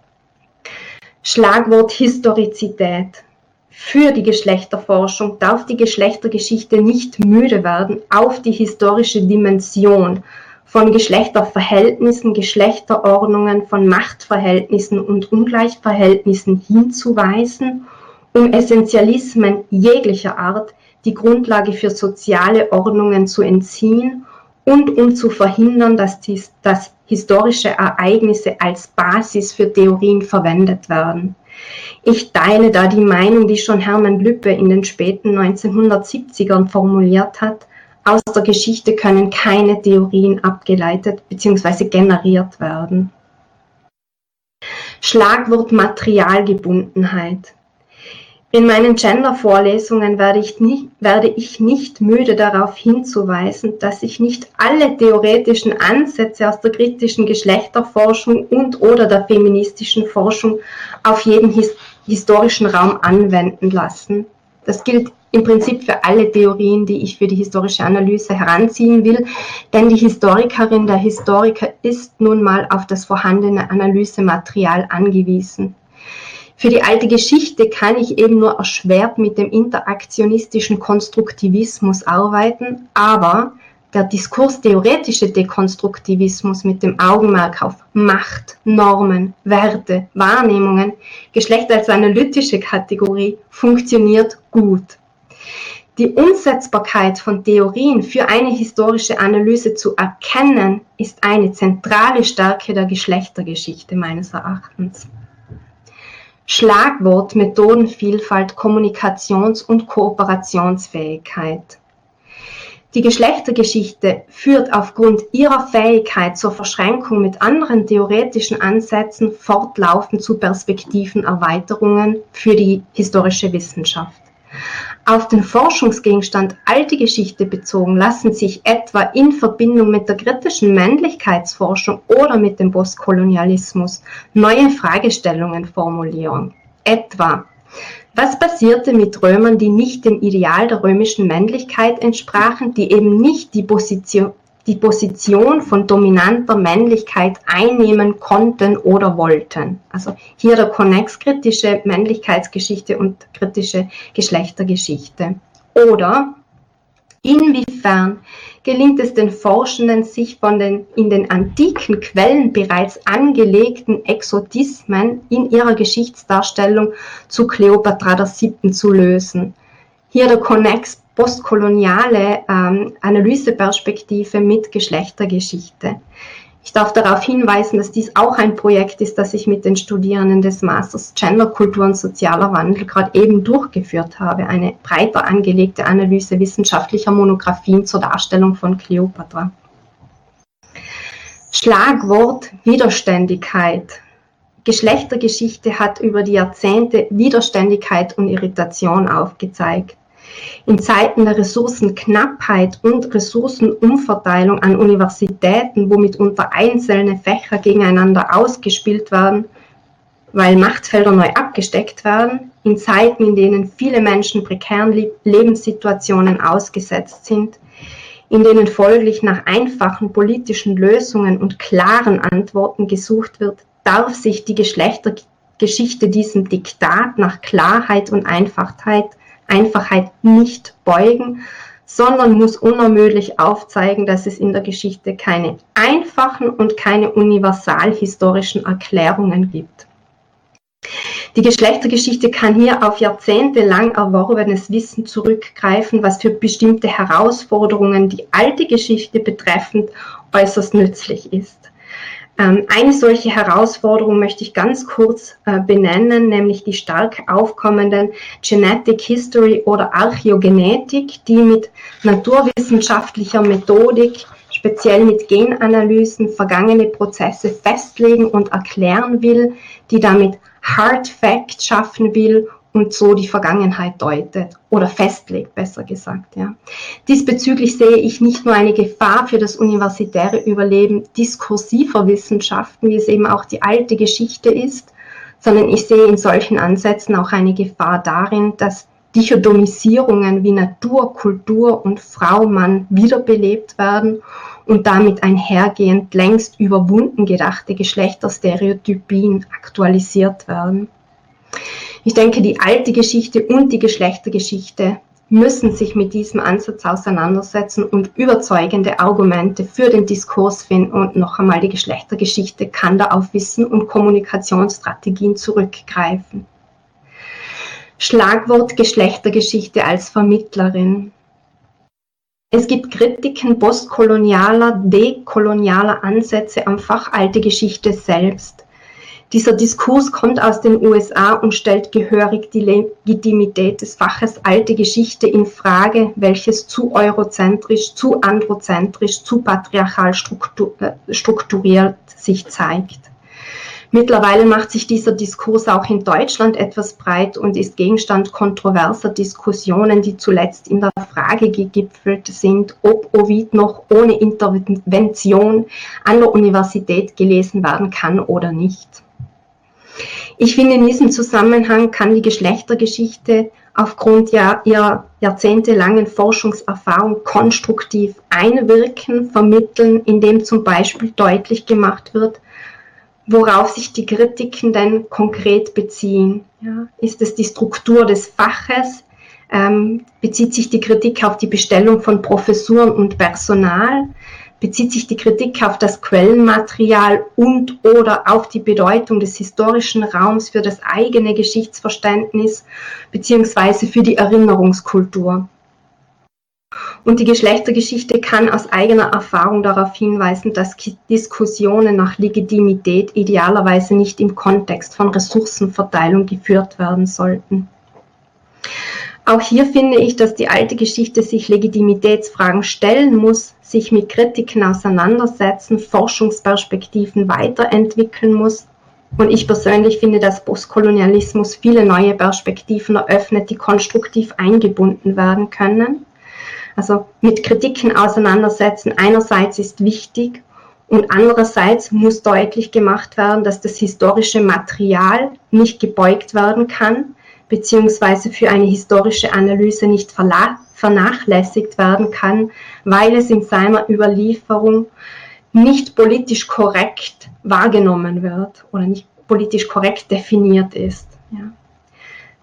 Schlagwort Historizität. Für die Geschlechterforschung darf die Geschlechtergeschichte nicht müde werden, auf die historische Dimension von Geschlechterverhältnissen, Geschlechterordnungen, von Machtverhältnissen und Ungleichverhältnissen hinzuweisen, um Essentialismen jeglicher Art die Grundlage für soziale Ordnungen zu entziehen und um zu verhindern, dass, dies, dass historische Ereignisse als Basis für Theorien verwendet werden. Ich teile da die Meinung, die schon Hermann Lübbe in den späten 1970ern formuliert hat, aus der Geschichte können keine Theorien abgeleitet bzw. generiert werden. Schlagwort Materialgebundenheit. In meinen Gender-Vorlesungen werde ich, nicht, werde ich nicht müde darauf hinzuweisen, dass ich nicht alle theoretischen Ansätze aus der kritischen Geschlechterforschung und oder der feministischen Forschung auf jeden his historischen Raum anwenden lassen. Das gilt im Prinzip für alle Theorien, die ich für die historische Analyse heranziehen will, denn die Historikerin, der Historiker ist nun mal auf das vorhandene Analysematerial angewiesen. Für die alte Geschichte kann ich eben nur erschwert mit dem interaktionistischen Konstruktivismus arbeiten, aber der diskurstheoretische Dekonstruktivismus mit dem Augenmerk auf Macht, Normen, Werte, Wahrnehmungen, Geschlecht als analytische Kategorie funktioniert gut. Die Umsetzbarkeit von Theorien für eine historische Analyse zu erkennen, ist eine zentrale Stärke der Geschlechtergeschichte meines Erachtens. Schlagwort Methodenvielfalt, Kommunikations- und Kooperationsfähigkeit. Die Geschlechtergeschichte führt aufgrund ihrer Fähigkeit zur Verschränkung mit anderen theoretischen Ansätzen fortlaufend zu Perspektivenerweiterungen für die historische Wissenschaft. Auf den Forschungsgegenstand alte Geschichte bezogen lassen sich etwa in Verbindung mit der kritischen Männlichkeitsforschung oder mit dem Postkolonialismus neue Fragestellungen formulieren. Etwa, was passierte mit Römern, die nicht dem Ideal der römischen Männlichkeit entsprachen, die eben nicht die Position, die Position von dominanter Männlichkeit einnehmen konnten oder wollten. Also hier der Connex kritische Männlichkeitsgeschichte und kritische Geschlechtergeschichte. Oder inwiefern gelingt es den Forschenden, sich von den in den antiken Quellen bereits angelegten Exotismen in ihrer Geschichtsdarstellung zu Kleopatra Siebten zu lösen. Hier der Connex postkoloniale ähm, Analyseperspektive mit Geschlechtergeschichte. Ich darf darauf hinweisen, dass dies auch ein Projekt ist, das ich mit den Studierenden des Masters Genderkultur und sozialer Wandel gerade eben durchgeführt habe. Eine breiter angelegte Analyse wissenschaftlicher Monographien zur Darstellung von Kleopatra. Schlagwort Widerständigkeit. Geschlechtergeschichte hat über die Jahrzehnte Widerständigkeit und Irritation aufgezeigt. In Zeiten der Ressourcenknappheit und Ressourcenumverteilung an Universitäten, wo mitunter einzelne Fächer gegeneinander ausgespielt werden, weil Machtfelder neu abgesteckt werden, in Zeiten, in denen viele Menschen prekären Lebenssituationen ausgesetzt sind, in denen folglich nach einfachen politischen Lösungen und klaren Antworten gesucht wird, darf sich die Geschlechtergeschichte diesem Diktat nach Klarheit und Einfachheit, Einfachheit nicht beugen, sondern muss unermüdlich aufzeigen, dass es in der Geschichte keine einfachen und keine universalhistorischen Erklärungen gibt. Die Geschlechtergeschichte kann hier auf jahrzehntelang erworbenes Wissen zurückgreifen, was für bestimmte Herausforderungen die alte Geschichte betreffend äußerst nützlich ist. Ähm, eine solche Herausforderung möchte ich ganz kurz äh, benennen, nämlich die stark aufkommenden Genetic History oder Archäogenetik, die mit naturwissenschaftlicher Methodik, speziell mit Genanalysen, vergangene Prozesse festlegen und erklären will, die damit Hard Fact schaffen will und so die Vergangenheit deutet oder festlegt, besser gesagt. Ja. Diesbezüglich sehe ich nicht nur eine Gefahr für das universitäre Überleben diskursiver Wissenschaften, wie es eben auch die alte Geschichte ist, sondern ich sehe in solchen Ansätzen auch eine Gefahr darin, dass Dichotomisierungen wie Natur, Kultur und Frau, Mann wiederbelebt werden und damit einhergehend längst überwunden gedachte Geschlechterstereotypien aktualisiert werden. Ich denke, die alte Geschichte und die Geschlechtergeschichte müssen sich mit diesem Ansatz auseinandersetzen und überzeugende Argumente für den Diskurs finden. Und noch einmal, die Geschlechtergeschichte kann da auf Wissen und Kommunikationsstrategien zurückgreifen. Schlagwort Geschlechtergeschichte als Vermittlerin. Es gibt Kritiken postkolonialer, dekolonialer Ansätze am Fach Alte Geschichte selbst. Dieser Diskurs kommt aus den USA und stellt gehörig die Legitimität des Faches Alte Geschichte in Frage, welches zu eurozentrisch, zu androzentrisch, zu patriarchal äh, strukturiert sich zeigt. Mittlerweile macht sich dieser Diskurs auch in Deutschland etwas breit und ist Gegenstand kontroverser Diskussionen, die zuletzt in der Frage gegipfelt sind, ob Ovid noch ohne Intervention an der Universität gelesen werden kann oder nicht. Ich finde, in diesem Zusammenhang kann die Geschlechtergeschichte aufgrund ihrer jahrzehntelangen Forschungserfahrung konstruktiv einwirken, vermitteln, indem zum Beispiel deutlich gemacht wird, worauf sich die Kritiken denn konkret beziehen. Ja, ist es die Struktur des Faches? Ähm, bezieht sich die Kritik auf die Bestellung von Professuren und Personal? Bezieht sich die Kritik auf das Quellenmaterial und oder auf die Bedeutung des historischen Raums für das eigene Geschichtsverständnis beziehungsweise für die Erinnerungskultur? Und die Geschlechtergeschichte kann aus eigener Erfahrung darauf hinweisen, dass Diskussionen nach Legitimität idealerweise nicht im Kontext von Ressourcenverteilung geführt werden sollten. Auch hier finde ich, dass die alte Geschichte sich Legitimitätsfragen stellen muss, sich mit Kritiken auseinandersetzen, Forschungsperspektiven weiterentwickeln muss. Und ich persönlich finde, dass Postkolonialismus viele neue Perspektiven eröffnet, die konstruktiv eingebunden werden können. Also mit Kritiken auseinandersetzen einerseits ist wichtig und andererseits muss deutlich gemacht werden, dass das historische Material nicht gebeugt werden kann, beziehungsweise für eine historische Analyse nicht vernachlässigt werden kann, weil es in seiner Überlieferung nicht politisch korrekt wahrgenommen wird oder nicht politisch korrekt definiert ist. Ja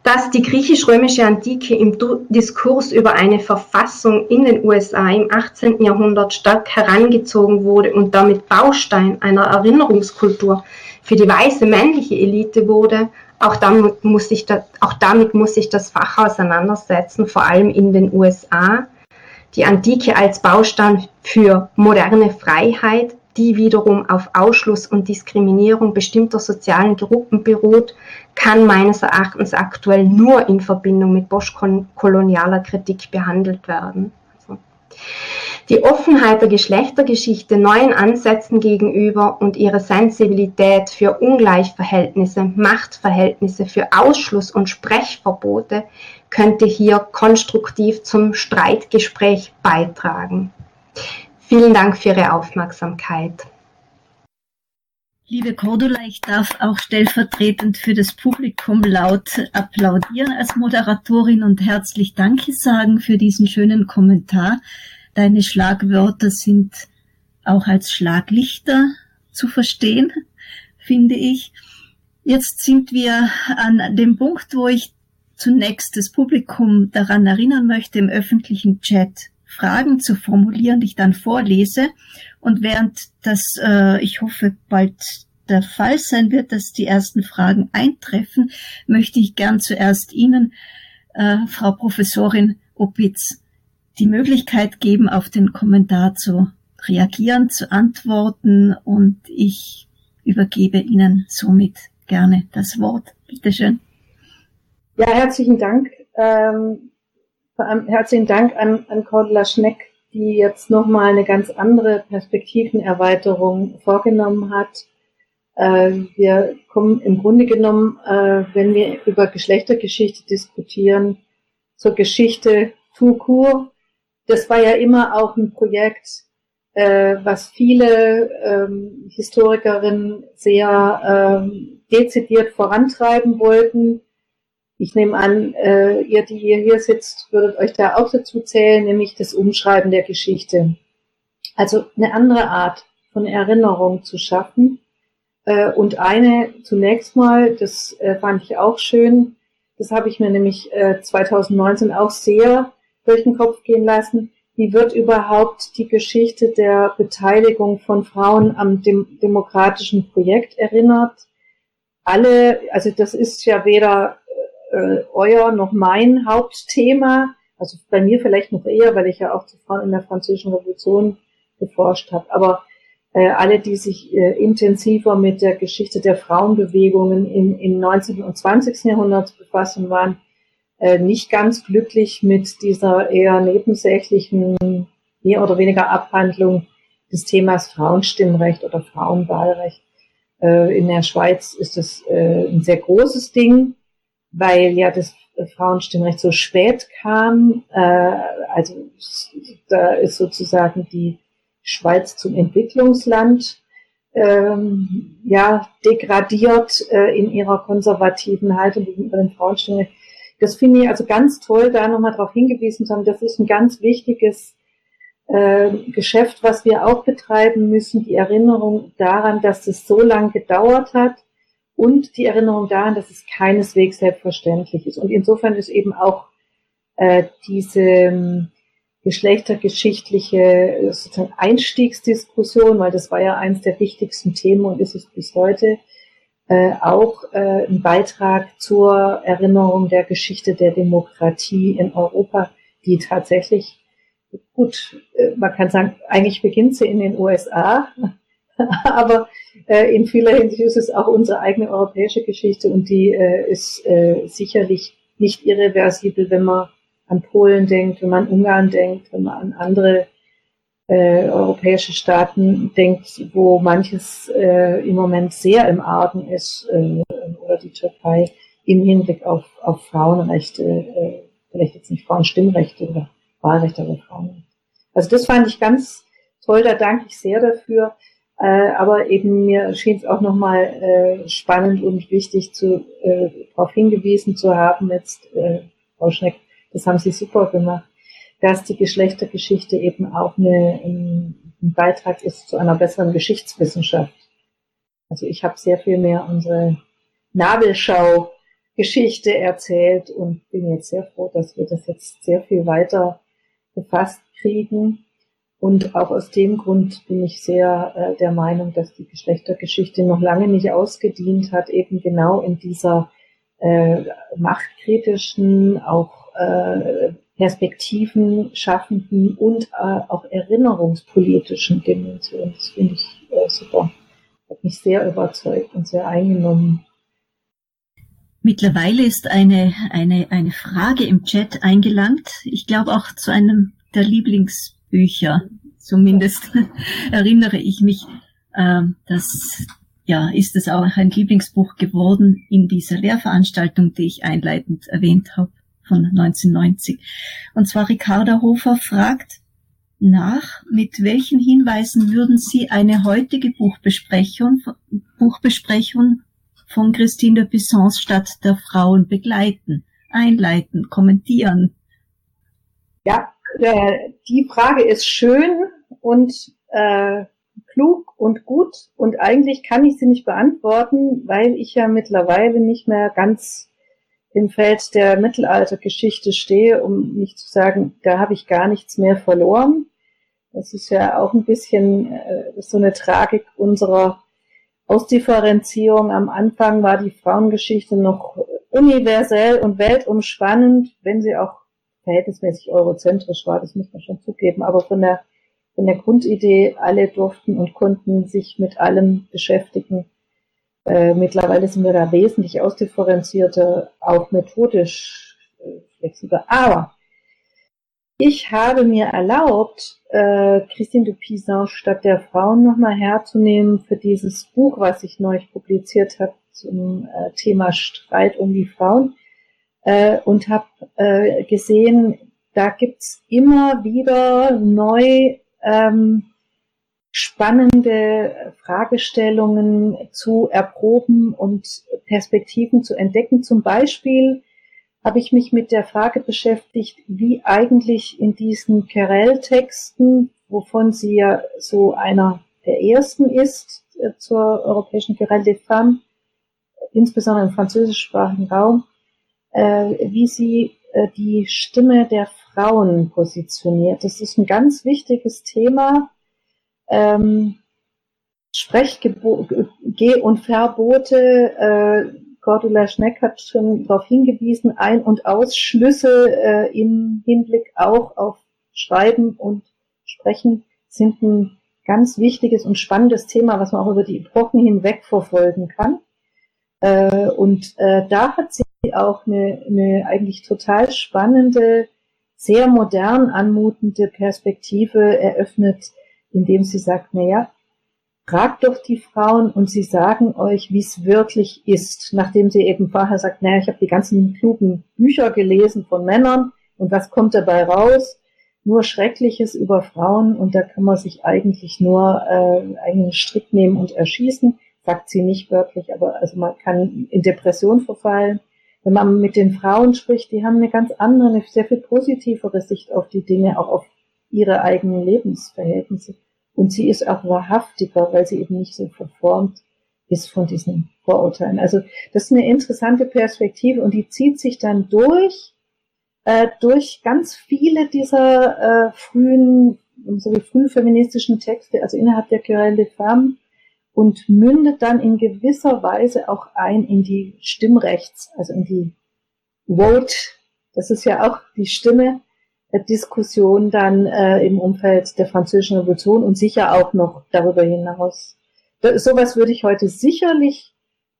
dass die griechisch-römische Antike im Diskurs über eine Verfassung in den USA im 18. Jahrhundert stark herangezogen wurde und damit Baustein einer Erinnerungskultur für die weiße männliche Elite wurde, auch damit muss sich das, auch damit muss sich das Fach auseinandersetzen, vor allem in den USA. Die Antike als Baustein für moderne Freiheit, die wiederum auf Ausschluss und Diskriminierung bestimmter sozialen Gruppen beruht, kann meines Erachtens aktuell nur in Verbindung mit postkolonialer Kritik behandelt werden. Also die Offenheit der Geschlechtergeschichte neuen Ansätzen gegenüber und ihre Sensibilität für Ungleichverhältnisse, Machtverhältnisse, für Ausschluss und Sprechverbote könnte hier konstruktiv zum Streitgespräch beitragen. Vielen Dank für Ihre Aufmerksamkeit. Liebe Cordula, ich darf auch stellvertretend für das Publikum laut applaudieren als Moderatorin und herzlich Danke sagen für diesen schönen Kommentar. Deine Schlagwörter sind auch als Schlaglichter zu verstehen, finde ich. Jetzt sind wir an dem Punkt, wo ich zunächst das Publikum daran erinnern möchte, im öffentlichen Chat Fragen zu formulieren, die ich dann vorlese. Und während das, äh, ich hoffe, bald der Fall sein wird, dass die ersten Fragen eintreffen, möchte ich gern zuerst Ihnen, äh, Frau Professorin Opitz, die Möglichkeit geben, auf den Kommentar zu reagieren, zu antworten und ich übergebe Ihnen somit gerne das Wort. Bitte schön. Ja, herzlichen Dank. Ähm, vor allem herzlichen Dank an, an Cordula Schneck, die jetzt nochmal eine ganz andere Perspektivenerweiterung vorgenommen hat. Äh, wir kommen im Grunde genommen, äh, wenn wir über Geschlechtergeschichte diskutieren, zur Geschichte tout. Das war ja immer auch ein Projekt, äh, was viele ähm, Historikerinnen sehr ähm, dezidiert vorantreiben wollten ich nehme an, äh, ihr, die ihr hier sitzt, würdet euch da auch dazu zählen, nämlich das Umschreiben der Geschichte. Also eine andere Art von Erinnerung zu schaffen. Äh, und eine zunächst mal, das äh, fand ich auch schön, das habe ich mir nämlich äh, 2019 auch sehr durch den Kopf gehen lassen. Wie wird überhaupt die Geschichte der Beteiligung von Frauen am dem demokratischen Projekt erinnert? Alle, also das ist ja weder äh, euer noch mein Hauptthema. Also bei mir vielleicht noch eher, weil ich ja auch zu Frauen in der Französischen Revolution geforscht habe. Aber äh, alle, die sich äh, intensiver mit der Geschichte der Frauenbewegungen im, im 19. und 20. Jahrhundert befassen, waren äh, nicht ganz glücklich mit dieser eher nebensächlichen, mehr oder weniger Abhandlung des Themas Frauenstimmrecht oder Frauenwahlrecht. Äh, in der Schweiz ist das äh, ein sehr großes Ding weil ja das Frauenstimmrecht so spät kam. Äh, also da ist sozusagen die Schweiz zum Entwicklungsland ähm, ja degradiert äh, in ihrer konservativen Haltung gegenüber den Frauenstimmrecht. Das finde ich also ganz toll, da nochmal darauf hingewiesen zu haben. Das ist ein ganz wichtiges äh, Geschäft, was wir auch betreiben müssen. Die Erinnerung daran, dass es so lange gedauert hat und die Erinnerung daran, dass es keineswegs selbstverständlich ist. Und insofern ist eben auch äh, diese ähm, geschlechtergeschichtliche sozusagen Einstiegsdiskussion, weil das war ja eines der wichtigsten Themen und ist es bis heute, äh, auch äh, ein Beitrag zur Erinnerung der Geschichte der Demokratie in Europa, die tatsächlich gut, äh, man kann sagen, eigentlich beginnt sie in den USA, aber äh, in vieler Hinsicht ist es auch unsere eigene europäische Geschichte und die äh, ist äh, sicherlich nicht irreversibel, wenn man an Polen denkt, wenn man an Ungarn denkt, wenn man an andere äh, europäische Staaten denkt, wo manches äh, im Moment sehr im Argen ist, äh, oder die Türkei im Hinblick auf, auf Frauenrechte, äh, vielleicht jetzt nicht Frauenstimmrechte oder Wahlrechte, aber Frauenrechte. Also das fand ich ganz toll, da danke ich sehr dafür. Äh, aber eben mir schien es auch nochmal äh, spannend und wichtig, zu, äh, darauf hingewiesen zu haben, jetzt, äh, Frau Schneck, das haben Sie super gemacht, dass die Geschlechtergeschichte eben auch eine, ein, ein Beitrag ist zu einer besseren Geschichtswissenschaft. Also ich habe sehr viel mehr unsere Nabelschau-Geschichte erzählt und bin jetzt sehr froh, dass wir das jetzt sehr viel weiter befasst kriegen. Und auch aus dem Grund bin ich sehr äh, der Meinung, dass die Geschlechtergeschichte noch lange nicht ausgedient hat, eben genau in dieser äh, machtkritischen, auch äh, Perspektiven schaffenden und äh, auch erinnerungspolitischen Dimension. Das finde ich äh, super. Hat mich sehr überzeugt und sehr eingenommen. Mittlerweile ist eine, eine, eine Frage im Chat eingelangt. Ich glaube auch zu einem der Lieblings Bücher. Zumindest erinnere ich mich, äh, dass ja, ist es auch ein Lieblingsbuch geworden in dieser Lehrveranstaltung, die ich einleitend erwähnt habe von 1990. Und zwar Ricarda Hofer fragt, nach, mit welchen Hinweisen würden Sie eine heutige Buchbesprechung, Buchbesprechung von Christine de Pissons Stadt der Frauen begleiten, einleiten, kommentieren? Ja, äh, die Frage ist schön und äh, klug und gut und eigentlich kann ich sie nicht beantworten, weil ich ja mittlerweile nicht mehr ganz im Feld der Mittelaltergeschichte stehe, um nicht zu sagen, da habe ich gar nichts mehr verloren. Das ist ja auch ein bisschen äh, so eine Tragik unserer Ausdifferenzierung. Am Anfang war die Frauengeschichte noch universell und weltumspannend, wenn sie auch verhältnismäßig eurozentrisch war, das muss man schon zugeben, aber von der, von der Grundidee, alle durften und konnten sich mit allem beschäftigen, äh, mittlerweile sind wir da wesentlich ausdifferenzierter, auch methodisch äh, flexibler. Aber ich habe mir erlaubt, äh, Christine de Pisan statt der Frauen nochmal herzunehmen für dieses Buch, was ich neulich publiziert habe zum äh, Thema Streit um die Frauen äh, und habe äh, gesehen, da gibt's immer wieder neu ähm, spannende Fragestellungen zu erproben und Perspektiven zu entdecken. Zum Beispiel habe ich mich mit der Frage beschäftigt, wie eigentlich in diesen Querelle-Texten, wovon sie ja so einer der ersten ist äh, zur europäischen Querelle des Femmes, insbesondere im französischsprachigen Raum, äh, wie sie äh, die Stimme der Frauen positioniert. Das ist ein ganz wichtiges Thema, ähm, Sprechgeh- und Verbote, äh, Cordula Schneck hat schon darauf hingewiesen, Ein- und Ausschlüsse äh, im Hinblick auch auf Schreiben und Sprechen sind ein ganz wichtiges und spannendes Thema, was man auch über die Epochen hinweg verfolgen kann. Äh, und äh, da hat sie auch eine, eine eigentlich total spannende, sehr modern anmutende Perspektive eröffnet, indem sie sagt, naja, fragt doch die Frauen und sie sagen euch, wie es wirklich ist, nachdem sie eben vorher sagt, naja, ich habe die ganzen klugen Bücher gelesen von Männern und was kommt dabei raus? Nur Schreckliches über Frauen und da kann man sich eigentlich nur äh, einen Strick nehmen und erschießen, sagt sie nicht wörtlich, aber also man kann in Depression verfallen. Wenn man mit den Frauen spricht, die haben eine ganz andere, eine sehr viel positivere Sicht auf die Dinge, auch auf ihre eigenen Lebensverhältnisse. Und sie ist auch wahrhaftiger, weil sie eben nicht so verformt ist von diesen Vorurteilen. Also das ist eine interessante Perspektive und die zieht sich dann durch, äh, durch ganz viele dieser äh, frühen, so wie früh feministischen Texte, also innerhalb der Querelle des Femmes und mündet dann in gewisser Weise auch ein in die Stimmrechts, also in die Vote. Das ist ja auch die Stimme Diskussion dann äh, im Umfeld der Französischen Revolution und sicher auch noch darüber hinaus. Sowas würde ich heute sicherlich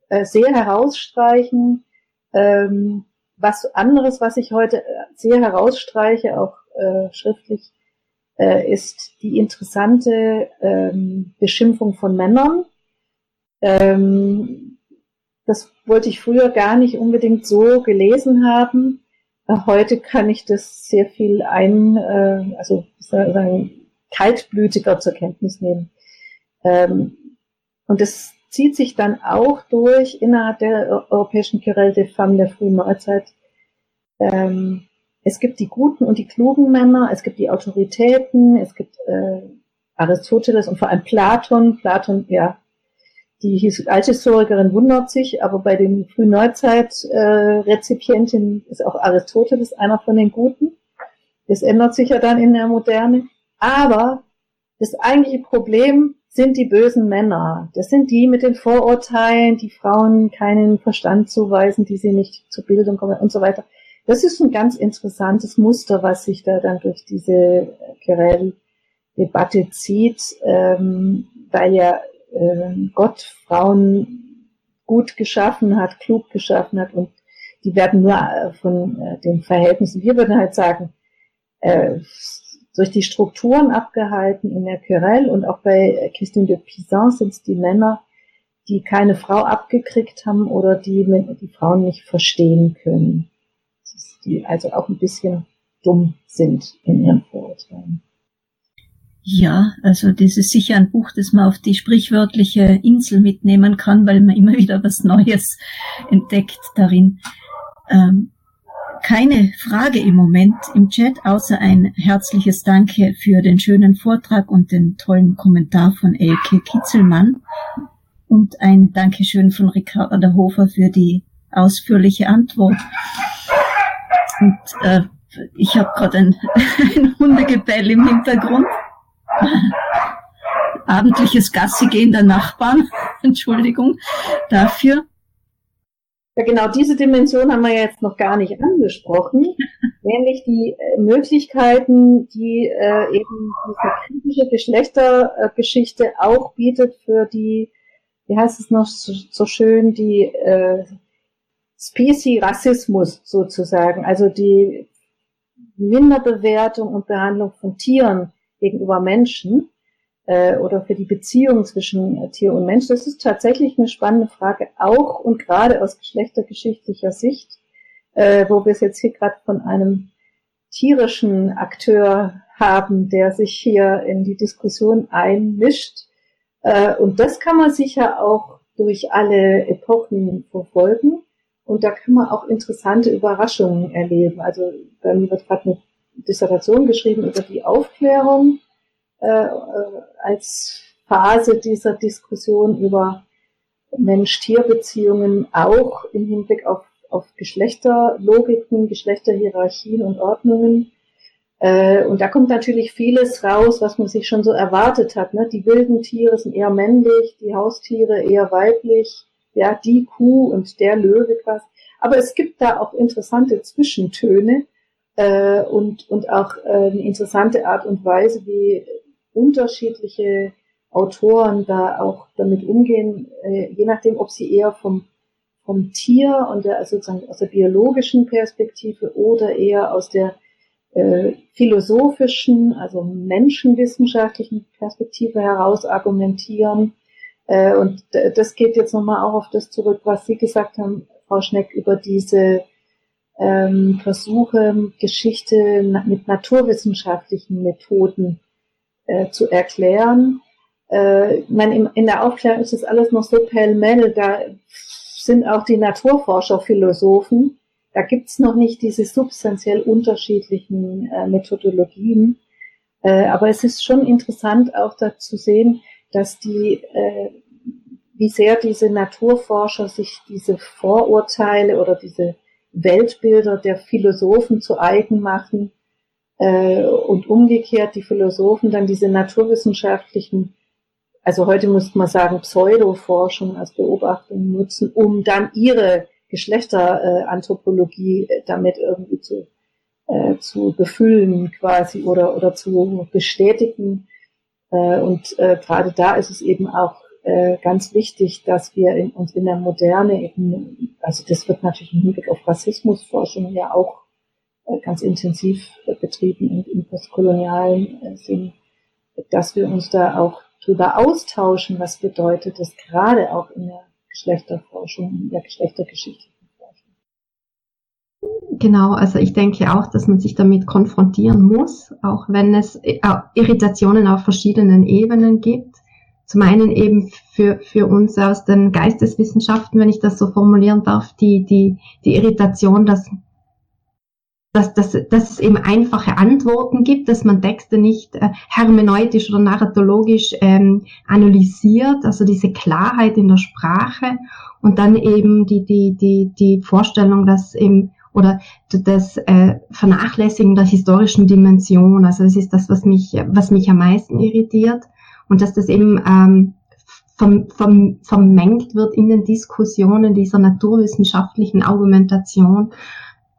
äh, sehr herausstreichen. Ähm, was anderes, was ich heute äh, sehr herausstreiche, auch äh, schriftlich, äh, ist die interessante ähm, Beschimpfung von Männern. Ähm, das wollte ich früher gar nicht unbedingt so gelesen haben. Heute kann ich das sehr viel ein, äh, also sagen, kaltblütiger zur Kenntnis nehmen. Ähm, und das zieht sich dann auch durch innerhalb der europäischen Querelle des Femmes der frühen Neuzeit. Ähm, es gibt die guten und die klugen Männer, es gibt die Autoritäten, es gibt äh, Aristoteles und vor allem Platon. Platon, ja, die Althistorikerin wundert sich, aber bei den Frühneuzeit-Rezipientinnen äh, ist auch Aristoteles einer von den Guten. Das ändert sich ja dann in der Moderne. Aber das eigentliche Problem sind die bösen Männer. Das sind die mit den Vorurteilen, die Frauen keinen Verstand zuweisen, die sie nicht zur Bildung kommen und so weiter. Das ist ein ganz interessantes Muster, was sich da dann durch diese Querelle-Debatte zieht, ähm, weil ja äh, Gott Frauen gut geschaffen hat, klug geschaffen hat und die werden nur äh, von äh, den Verhältnissen, wir würden halt sagen, äh, durch die Strukturen abgehalten in der Querelle und auch bei Christine de Pizan sind es die Männer, die keine Frau abgekriegt haben oder die die Frauen nicht verstehen können. Die also auch ein bisschen dumm sind in ihren Vorurteilen. Ja, also das ist sicher ein Buch, das man auf die sprichwörtliche Insel mitnehmen kann, weil man immer wieder was Neues entdeckt darin. Ähm, keine Frage im Moment im Chat, außer ein herzliches Danke für den schönen Vortrag und den tollen Kommentar von Elke Kitzelmann und ein Dankeschön von Ricarda Hofer für die ausführliche Antwort. Und äh, ich habe gerade ein, ein Hundegebell im Hintergrund. Abendliches Gassigehen der Nachbarn. Entschuldigung dafür. Ja, genau diese Dimension haben wir jetzt noch gar nicht angesprochen, nämlich die äh, Möglichkeiten, die äh, eben diese kritische Geschlechtergeschichte auch bietet für die, wie heißt es noch so, so schön, die äh, Species-Rassismus sozusagen, also die Minderbewertung und Behandlung von Tieren gegenüber Menschen äh, oder für die Beziehung zwischen äh, Tier und Mensch. Das ist tatsächlich eine spannende Frage, auch und gerade aus geschlechtergeschichtlicher Sicht, äh, wo wir es jetzt hier gerade von einem tierischen Akteur haben, der sich hier in die Diskussion einmischt. Äh, und das kann man sicher auch durch alle Epochen verfolgen. Und da kann man auch interessante Überraschungen erleben. Also bei mir wird gerade eine Dissertation geschrieben über die Aufklärung äh, äh, als Phase dieser Diskussion über Mensch-Tier-Beziehungen auch im Hinblick auf, auf Geschlechterlogiken, Geschlechterhierarchien und Ordnungen. Äh, und da kommt natürlich vieles raus, was man sich schon so erwartet hat. Ne? Die wilden Tiere sind eher männlich, die Haustiere eher weiblich, ja, die Kuh und der Löwe quasi. Aber es gibt da auch interessante Zwischentöne äh, und, und auch äh, eine interessante Art und Weise, wie unterschiedliche Autoren da auch damit umgehen, äh, je nachdem, ob sie eher vom, vom Tier und der, also sozusagen aus der biologischen Perspektive oder eher aus der äh, philosophischen, also menschenwissenschaftlichen Perspektive heraus argumentieren. Äh, und das geht jetzt nochmal auch auf das zurück, was Sie gesagt haben, Frau Schneck, über diese ähm, Versuche, Geschichte mit naturwissenschaftlichen Methoden äh, zu erklären. Äh, ich in der Aufklärung ist das alles noch so pellmell, da sind auch die Naturforscher Philosophen. Da gibt's noch nicht diese substanziell unterschiedlichen äh, Methodologien. Äh, aber es ist schon interessant auch da zu sehen, dass die, äh, wie sehr diese Naturforscher sich diese Vorurteile oder diese Weltbilder der Philosophen zu eigen machen äh, und umgekehrt die Philosophen dann diese naturwissenschaftlichen, also heute muss man sagen Pseudoforschung als Beobachtung nutzen, um dann ihre Geschlechteranthropologie äh, damit irgendwie zu, äh, zu befüllen quasi oder, oder zu bestätigen. Äh, und äh, gerade da ist es eben auch äh, ganz wichtig, dass wir in, uns in der Moderne eben, also das wird natürlich im Hinblick auf Rassismusforschung ja auch äh, ganz intensiv betrieben im, im postkolonialen äh, Sinn, dass wir uns da auch drüber austauschen, was bedeutet das gerade auch in der Geschlechterforschung, in der geschlechtergeschichtlichen Forschung. Genau, also ich denke auch, dass man sich damit konfrontieren muss, auch wenn es äh, Irritationen auf verschiedenen Ebenen gibt. Zum einen eben für, für uns aus den Geisteswissenschaften, wenn ich das so formulieren darf, die, die, die Irritation, dass dass, dass, dass es eben einfache Antworten gibt, dass man Texte nicht äh, hermeneutisch oder narratologisch ähm, analysiert, also diese Klarheit in der Sprache und dann eben die, die, die, die Vorstellung, dass eben oder das äh, Vernachlässigen der historischen Dimension, also das ist das, was mich, was mich am meisten irritiert und dass das eben ähm, vom, vom, vermengt wird in den Diskussionen dieser naturwissenschaftlichen Argumentation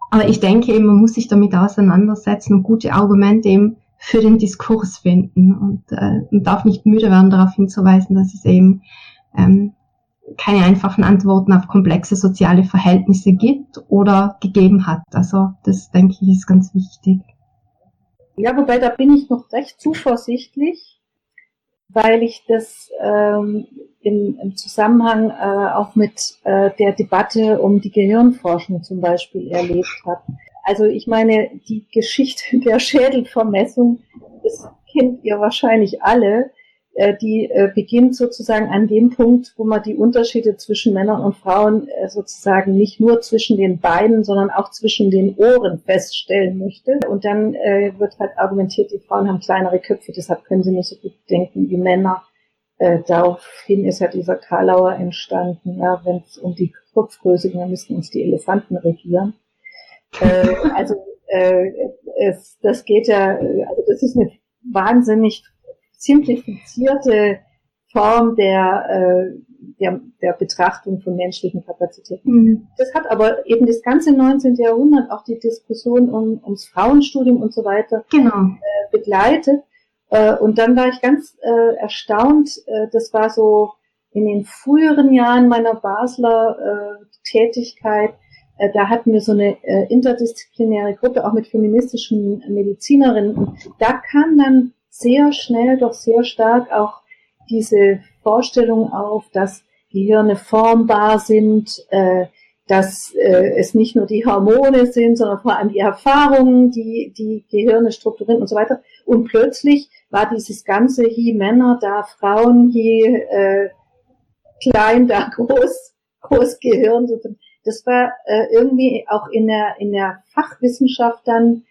aber ich denke eben, man muss sich damit auseinandersetzen und gute Argumente eben für den Diskurs finden und äh, man darf nicht müde werden, darauf hinzuweisen, dass es eben ähm, keine einfachen Antworten auf komplexe soziale Verhältnisse gibt oder gegeben hat. Also das denke ich ist ganz wichtig. Ja, wobei da bin ich noch recht zuversichtlich, weil ich das ähm, im, im Zusammenhang äh, auch mit äh, der Debatte um die Gehirnforschung zum Beispiel erlebt habe. Also ich meine, die Geschichte der Schädelvermessung, das kennt ihr wahrscheinlich alle. Äh, die äh, beginnt sozusagen an dem Punkt, wo man die Unterschiede zwischen Männern und Frauen äh, sozusagen nicht nur zwischen den Beinen, sondern auch zwischen den Ohren feststellen möchte. Und dann wird halt argumentiert, die Frauen haben kleinere Köpfe, deshalb können sie nicht so gut denken wie Männer. Daraufhin ist ja dieser Karlauer entstanden, ja, wenn es um die Kopfgröße ging, dann müssten uns die Elefanten regieren. Also es, das geht ja, also das ist eine wahnsinnig simplifizierte Form der, äh, der, der Betrachtung von menschlichen Kapazitäten. Mhm. Das hat aber eben das ganze 19. Jahrhundert auch die Diskussion um, ums Frauenstudium und so weiter genau. äh, begleitet. Äh, und dann war ich ganz äh, erstaunt, äh, das war so in den früheren Jahren meiner Basler äh, Tätigkeit, äh, da hatten wir so eine äh, interdisziplinäre Gruppe, auch mit feministischen Medizinerinnen. Und da kam dann sehr schnell, doch sehr stark auch diese Vorstellung auf, dass Gehirne formbar sind, äh, dass äh, es nicht nur die Hormone sind, sondern vor allem die Erfahrungen, die die Gehirne strukturieren und so weiter. Und plötzlich war dieses ganze hier Männer, da Frauen, hier äh, klein, da groß, groß Gehirn. Das war äh, irgendwie auch in der in der Fachwissenschaft dann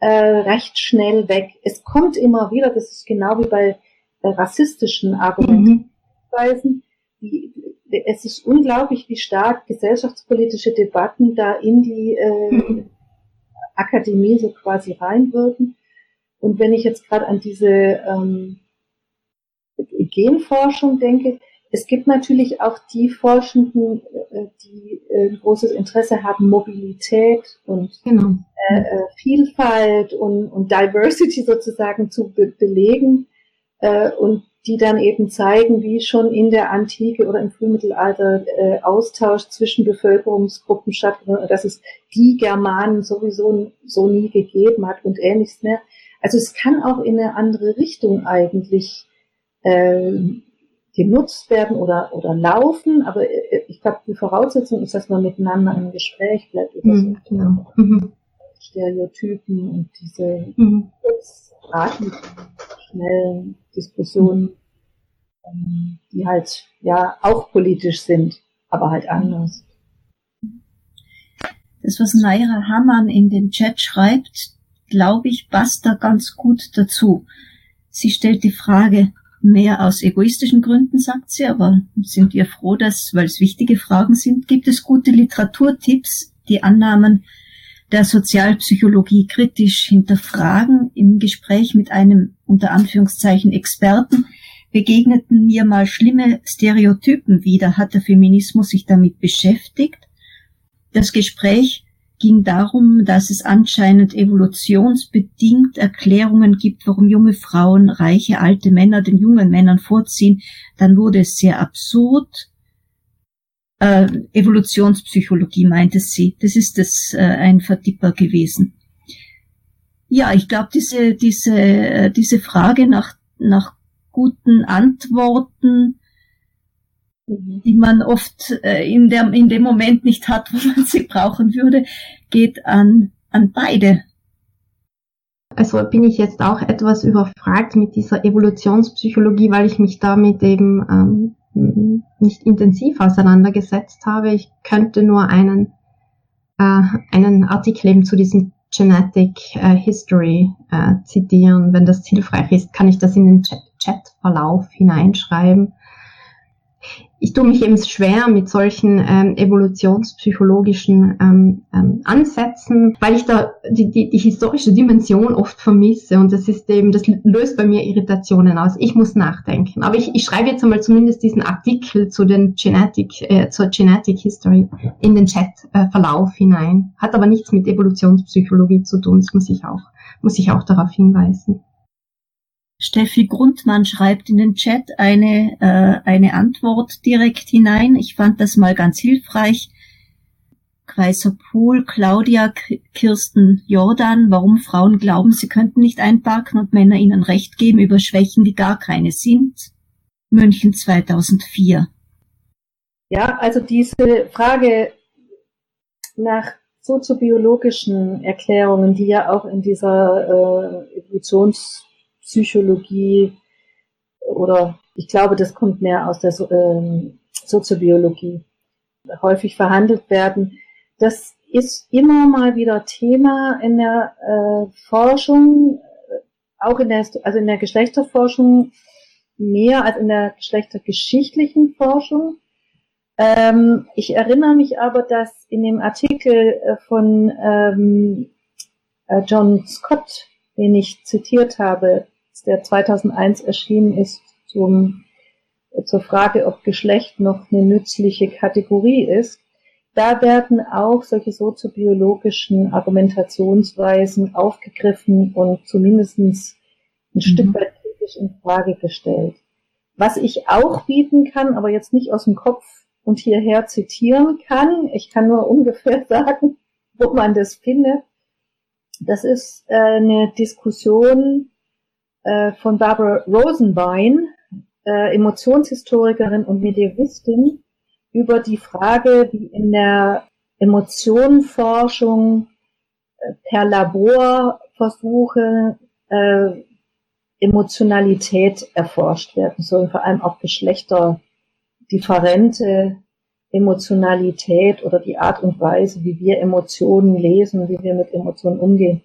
äh, recht schnell weg. Es kommt immer wieder, das ist genau wie bei äh, rassistischen Argumentweisen, mhm. es ist unglaublich, wie stark gesellschaftspolitische Debatten da in die äh, mhm. Akademie so quasi reinwirken. Und wenn ich jetzt gerade an diese ähm, Genforschung denke, es gibt natürlich auch die Forschenden, äh, die ein äh, großes Interesse haben, Mobilität und genau. Äh, Vielfalt und, und Diversity sozusagen zu be belegen und die dann eben zeigen, wie schon in der Antike oder im Frühmittelalter äh, Austausch zwischen Bevölkerungsgruppen stattfindet, dass es die Germanen sowieso so nie gegeben hat und ähnliches mehr. Also es kann auch in eine andere Richtung eigentlich äh, genutzt werden oder, oder laufen, aber äh, ich glaube, die Voraussetzung ist, dass man miteinander im Gespräch bleibt über mhm, so genau. mhm. Stereotypen und diese mhm. schnellen Diskussionen, ähm, die halt ja auch politisch sind, aber halt anders. Das, was Naira Hammann in den Chat schreibt, glaube ich, passt da ganz gut dazu. Sie stellt die Frage, mehr aus egoistischen Gründen, sagt sie, aber sind wir froh, dass, weil es wichtige Fragen sind, gibt es gute Literaturtipps, die Annahmen der Sozialpsychologie kritisch hinterfragen. Im Gespräch mit einem unter Anführungszeichen Experten begegneten mir mal schlimme Stereotypen wieder, hat der Feminismus sich damit beschäftigt. Das Gespräch ging darum, dass es anscheinend evolutionsbedingt Erklärungen gibt, warum junge Frauen reiche alte Männer den jungen Männern vorziehen. Dann wurde es sehr absurd. Äh, Evolutionspsychologie meinte sie. Das ist das äh, ein Vertipper gewesen. Ja, ich glaube, diese, diese, äh, diese Frage nach, nach guten Antworten Mhm. die man oft äh, in, der, in dem Moment nicht hat, wo man sie brauchen würde, geht an, an beide. Also bin ich jetzt auch etwas überfragt mit dieser Evolutionspsychologie, weil ich mich damit eben ähm, nicht intensiv auseinandergesetzt habe. Ich könnte nur einen, äh, einen Artikel eben zu diesem Genetic äh, History äh, zitieren. Wenn das hilfreich ist, kann ich das in den Chatverlauf hineinschreiben ich tue mich eben schwer mit solchen ähm, evolutionspsychologischen ähm, ähm, Ansätzen, weil ich da die, die, die historische Dimension oft vermisse und das ist eben, das löst bei mir Irritationen aus. Ich muss nachdenken. Aber ich, ich schreibe jetzt einmal zumindest diesen Artikel zu den Genetic, äh, zur Genetic History in den Chatverlauf äh, hinein. Hat aber nichts mit Evolutionspsychologie zu tun, das muss ich auch, muss ich auch darauf hinweisen. Steffi Grundmann schreibt in den Chat eine, äh, eine Antwort direkt hinein. Ich fand das mal ganz hilfreich. Kaiser Pohl, Claudia, Kirsten Jordan, warum Frauen glauben, sie könnten nicht einparken und Männer ihnen Recht geben über Schwächen, die gar keine sind. München 2004. Ja, also diese Frage nach soziobiologischen Erklärungen, die ja auch in dieser äh, Evolutions Psychologie oder ich glaube, das kommt mehr aus der ähm, Soziobiologie, häufig verhandelt werden. Das ist immer mal wieder Thema in der äh, Forschung, auch in der, also in der Geschlechterforschung mehr als in der geschlechtergeschichtlichen Forschung. Ähm, ich erinnere mich aber, dass in dem Artikel äh, von ähm, äh, John Scott, den ich zitiert habe, der 2001 erschienen ist, zum, zur Frage, ob Geschlecht noch eine nützliche Kategorie ist, da werden auch solche soziobiologischen Argumentationsweisen aufgegriffen und zumindestens ein mhm. Stück weit kritisch in Frage gestellt. Was ich auch bieten kann, aber jetzt nicht aus dem Kopf und hierher zitieren kann, ich kann nur ungefähr sagen, wo man das findet. Das ist äh, eine Diskussion äh, von Barbara Rosenbein, äh, Emotionshistorikerin und Medievistin, über die Frage, wie in der Emotionenforschung äh, per Laborversuche äh, Emotionalität erforscht werden soll, vor allem auch geschlechterdifferente Emotionalität oder die Art und Weise, wie wir Emotionen lesen, wie wir mit Emotionen umgehen.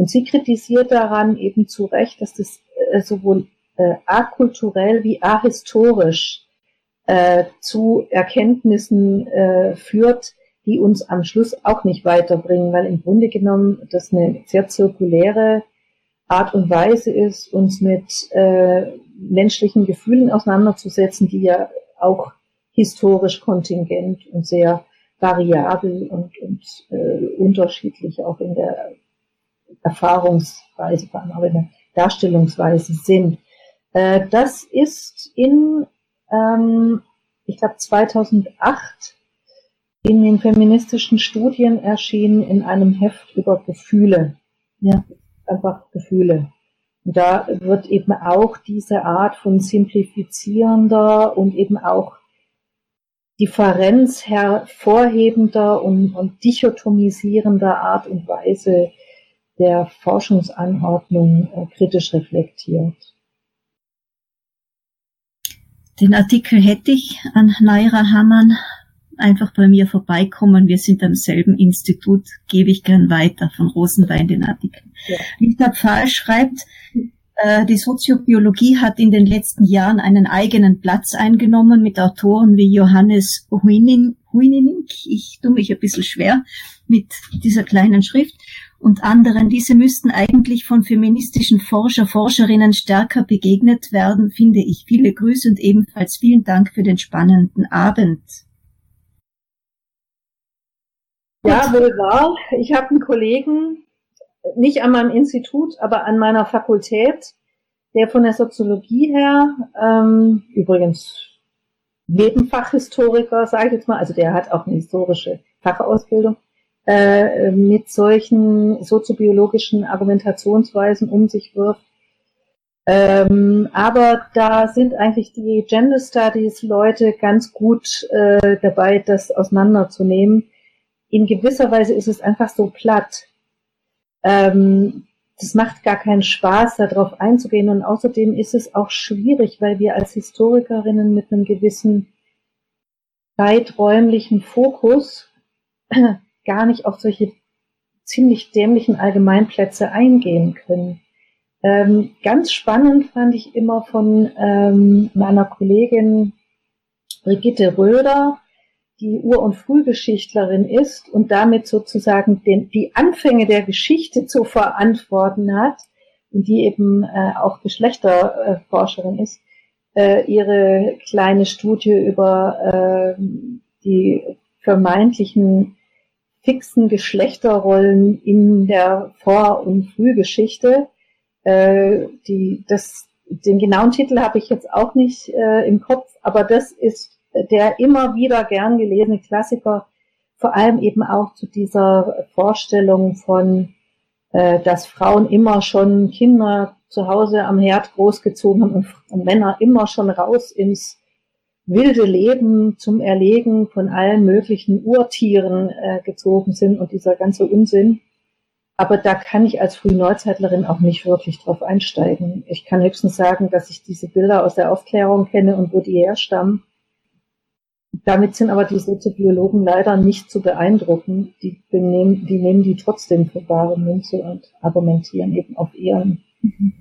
Und sie kritisiert daran eben zu Recht, dass das äh, sowohl äh, akulturell wie ahistorisch äh, zu Erkenntnissen äh, führt, die uns am Schluss auch nicht weiterbringen, weil im Grunde genommen das eine sehr zirkuläre Art und Weise ist, uns mit äh, menschlichen Gefühlen auseinanderzusetzen, die ja auch historisch kontingent und sehr variabel und, und äh, unterschiedlich auch in der Erfahrungsweise, vor allem auch in der Darstellungsweise sind. Äh, das ist in, ähm, ich glaube, 2008 in den feministischen Studien erschienen in einem Heft über Gefühle. Ja einfach Gefühle. Und da wird eben auch diese Art von simplifizierender und eben auch Differenz hervorhebender und, und dichotomisierender Art und Weise der Forschungsanordnung äh, kritisch reflektiert. Den Artikel hätte ich an Naira Hammann einfach bei mir vorbeikommen. Wir sind am selben Institut, gebe ich gern weiter von Rosenbein den Artikel. Ja. Rita Pfahl schreibt, äh, die Soziobiologie hat in den letzten Jahren einen eigenen Platz eingenommen mit Autoren wie Johannes Huining, Huining, ich tue mich ein bisschen schwer mit dieser kleinen Schrift, und anderen. Diese müssten eigentlich von feministischen Forscher, Forscherinnen stärker begegnet werden, finde ich. Viele Grüße und ebenfalls vielen Dank für den spannenden Abend. Ja, wohl wahr. Ich habe einen Kollegen, nicht an meinem Institut, aber an meiner Fakultät, der von der Soziologie her, ähm, übrigens Nebenfachhistoriker, sage ich jetzt mal, also der hat auch eine historische Fachausbildung, äh, mit solchen soziobiologischen Argumentationsweisen um sich wirft. Ähm, aber da sind eigentlich die Gender Studies Leute ganz gut äh, dabei, das auseinanderzunehmen in gewisser Weise ist es einfach so platt. Ähm, das macht gar keinen Spaß, darauf einzugehen. Und außerdem ist es auch schwierig, weil wir als Historikerinnen mit einem gewissen zeiträumlichen Fokus gar nicht auf solche ziemlich dämlichen Allgemeinplätze eingehen können. Ähm, ganz spannend fand ich immer von ähm, meiner Kollegin Brigitte Röder, die Ur- und Frühgeschichtlerin ist und damit sozusagen den, die Anfänge der Geschichte zu verantworten hat und die eben äh, auch Geschlechterforscherin ist, äh, ihre kleine Studie über äh, die vermeintlichen fixen Geschlechterrollen in der Vor- und Frühgeschichte. Äh, die, das, den genauen Titel habe ich jetzt auch nicht äh, im Kopf, aber das ist der immer wieder gern gelesene Klassiker, vor allem eben auch zu dieser Vorstellung von, äh, dass Frauen immer schon Kinder zu Hause am Herd großgezogen haben und, und Männer immer schon raus ins wilde Leben zum Erlegen von allen möglichen Urtieren äh, gezogen sind und dieser ganze Unsinn. aber da kann ich als Frühneuzeitlerin auch nicht wirklich drauf einsteigen. Ich kann höchstens sagen, dass ich diese Bilder aus der Aufklärung kenne und wo die herstammen. Damit sind aber die Soziobiologen leider nicht zu beeindrucken. Die, benehmen, die nehmen die trotzdem für bare Münze und argumentieren eben auf ihren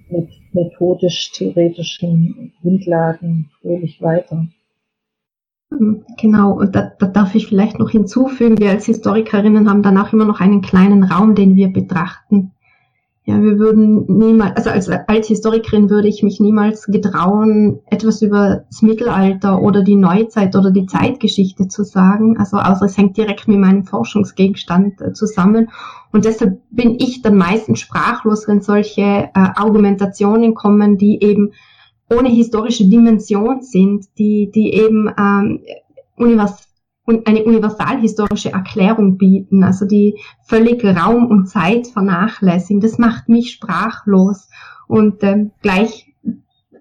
mit methodisch-theoretischen Grundlagen fröhlich weiter. Genau, da, da darf ich vielleicht noch hinzufügen, wir als Historikerinnen haben dann auch immer noch einen kleinen Raum, den wir betrachten. Ja, wir würden niemals, also als, als Historikerin würde ich mich niemals getrauen, etwas über das Mittelalter oder die Neuzeit oder die Zeitgeschichte zu sagen. Also außer es hängt direkt mit meinem Forschungsgegenstand äh, zusammen. Und deshalb bin ich dann meistens sprachlos, wenn solche äh, Argumentationen kommen, die eben ohne historische Dimension sind, die, die eben ähm, univers eine universalhistorische Erklärung bieten, also die völlig Raum und Zeit vernachlässigen. Das macht mich sprachlos und ähm, gleich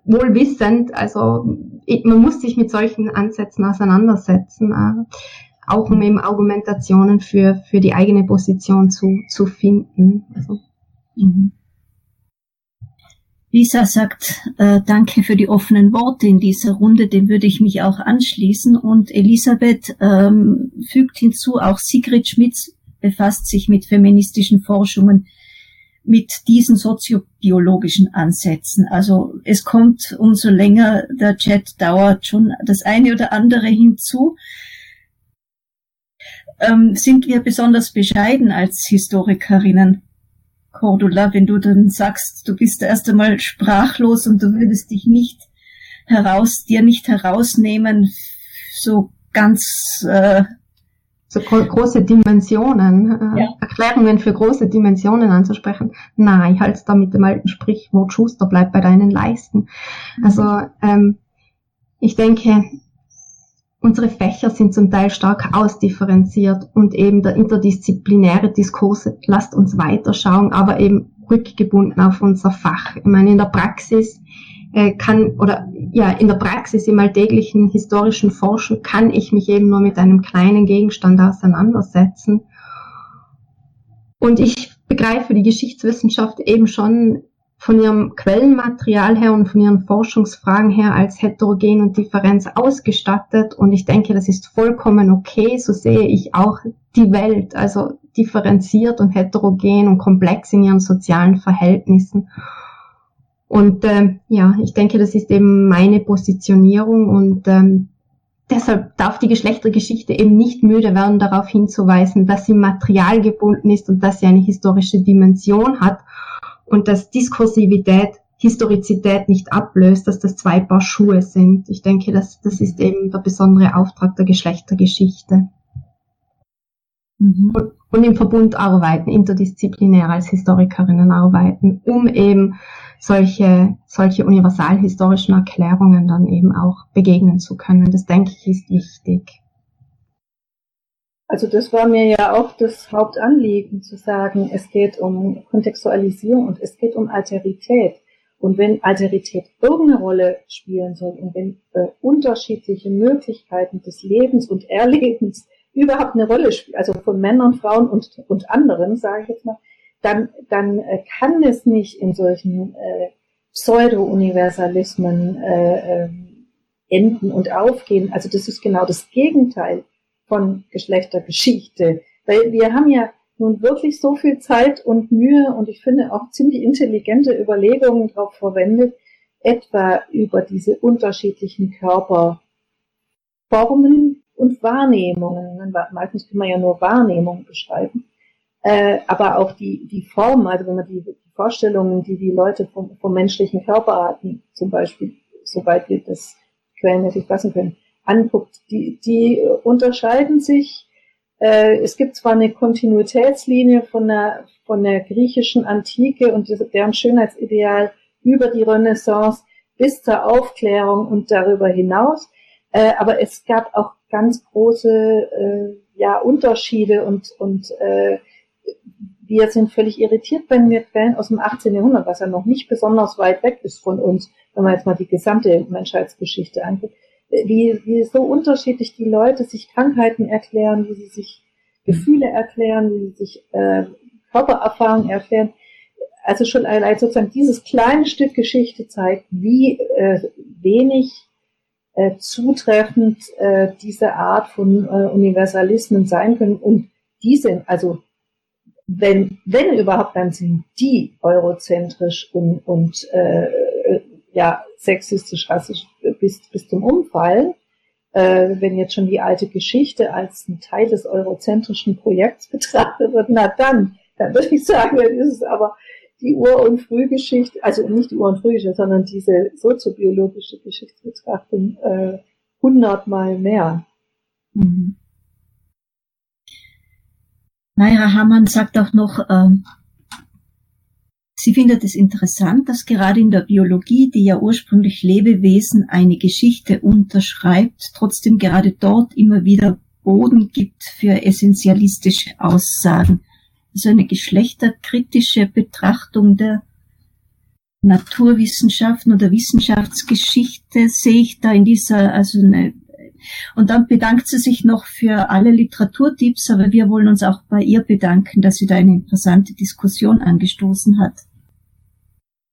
wohl wissend, also man muss sich mit solchen Ansätzen auseinandersetzen, äh, auch um eben Argumentationen für, für die eigene Position zu, zu finden. Also, mhm. Lisa sagt, äh, danke für die offenen Worte in dieser Runde, dem würde ich mich auch anschließen. Und Elisabeth ähm, fügt hinzu, auch Sigrid Schmitz befasst sich mit feministischen Forschungen mit diesen soziobiologischen Ansätzen. Also es kommt, umso länger der Chat dauert, schon das eine oder andere hinzu. Ähm, sind wir besonders bescheiden als Historikerinnen? Cordula, wenn du dann sagst, du bist erst einmal sprachlos und du würdest dich nicht heraus, dir nicht herausnehmen, so ganz äh, so große Dimensionen, äh, ja. Erklärungen für große Dimensionen anzusprechen. Nein, ich halte es da mit dem alten Sprichwort Schuster bleibt bei deinen Leisten. Also ähm, ich denke, Unsere Fächer sind zum Teil stark ausdifferenziert und eben der interdisziplinäre Diskurs lasst uns weiterschauen, aber eben rückgebunden auf unser Fach. Ich meine, in der Praxis äh, kann oder ja, in der Praxis im alltäglichen historischen Forschen kann ich mich eben nur mit einem kleinen Gegenstand auseinandersetzen. Und ich begreife die Geschichtswissenschaft eben schon von ihrem Quellenmaterial her und von ihren Forschungsfragen her als heterogen und Differenz ausgestattet. Und ich denke, das ist vollkommen okay. So sehe ich auch die Welt, also differenziert und heterogen und komplex in ihren sozialen Verhältnissen. Und äh, ja, ich denke, das ist eben meine Positionierung und ähm, deshalb darf die Geschlechtergeschichte eben nicht müde werden, darauf hinzuweisen, dass sie materialgebunden ist und dass sie eine historische Dimension hat und dass Diskursivität Historizität nicht ablöst, dass das zwei Paar Schuhe sind. Ich denke, das, das ist eben der besondere Auftrag der Geschlechtergeschichte. Mhm. Und, und, im Verbund arbeiten, interdisziplinär als Historikerinnen arbeiten, um eben solche, solche universalhistorischen Erklärungen dann eben auch begegnen zu können. Das denke ich ist wichtig. Also das war mir ja auch das Hauptanliegen, zu sagen, es geht um Kontextualisierung und es geht um Alterität. Und wenn Alterität irgendeine Rolle spielen soll und wenn äh, unterschiedliche Möglichkeiten des Lebens und Erlebens überhaupt eine Rolle spielen, also von Männern, Frauen und, und anderen, sage ich jetzt mal, dann, dann äh, kann es nicht in solchen äh, Pseudo-Universalismen äh, äh, enden und aufgehen. Also das ist genau das Gegenteil von Geschlechtergeschichte. Weil wir haben ja nun wirklich so viel Zeit und Mühe und ich finde auch ziemlich intelligente Überlegungen darauf verwendet, etwa über diese unterschiedlichen Körperformen und Wahrnehmungen. Meistens kann man ja nur Wahrnehmungen beschreiben. Äh, aber auch die, die Formen, also wenn man die, die Vorstellungen, die die Leute vom, vom menschlichen Körper hatten, zum Beispiel, soweit wir das quellenmäßig fassen können, anguckt, die, die unterscheiden sich. Äh, es gibt zwar eine Kontinuitätslinie von der, von der griechischen Antike und deren Schönheitsideal über die Renaissance bis zur Aufklärung und darüber hinaus, äh, aber es gab auch ganz große äh, ja, Unterschiede und, und äh, wir sind völlig irritiert, wenn wir Quellen aus dem 18. Jahrhundert, was ja noch nicht besonders weit weg ist von uns, wenn man jetzt mal die gesamte Menschheitsgeschichte anguckt, wie, wie so unterschiedlich die Leute sich Krankheiten erklären, wie sie sich Gefühle erklären, wie sie sich äh, Körpererfahrung erfähren. Also schon allein sozusagen dieses kleine Stück Geschichte zeigt, wie äh, wenig äh, zutreffend äh, diese Art von äh, Universalismen sein können. Und die sind, also wenn, wenn überhaupt, dann sind die eurozentrisch und, und äh, ja, sexistisch, rassisch bis, bis zum Umfallen. Äh, wenn jetzt schon die alte Geschichte als ein Teil des eurozentrischen Projekts betrachtet wird, na dann, dann würde ich sagen, dann ist es aber die Ur- und Frühgeschichte, also nicht die Ur- und Frühgeschichte, sondern diese soziobiologische Geschichtsbetrachtung äh, hundertmal mehr. Mhm. Naja, Hamann sagt auch noch, ähm, sie findet es interessant, dass gerade in der Biologie, die ja ursprünglich Lebewesen eine Geschichte unterschreibt, trotzdem gerade dort immer wieder Boden gibt für essentialistische Aussagen so eine geschlechterkritische Betrachtung der Naturwissenschaften oder Wissenschaftsgeschichte sehe ich da in dieser, also eine, und dann bedankt sie sich noch für alle Literaturtipps, aber wir wollen uns auch bei ihr bedanken, dass sie da eine interessante Diskussion angestoßen hat.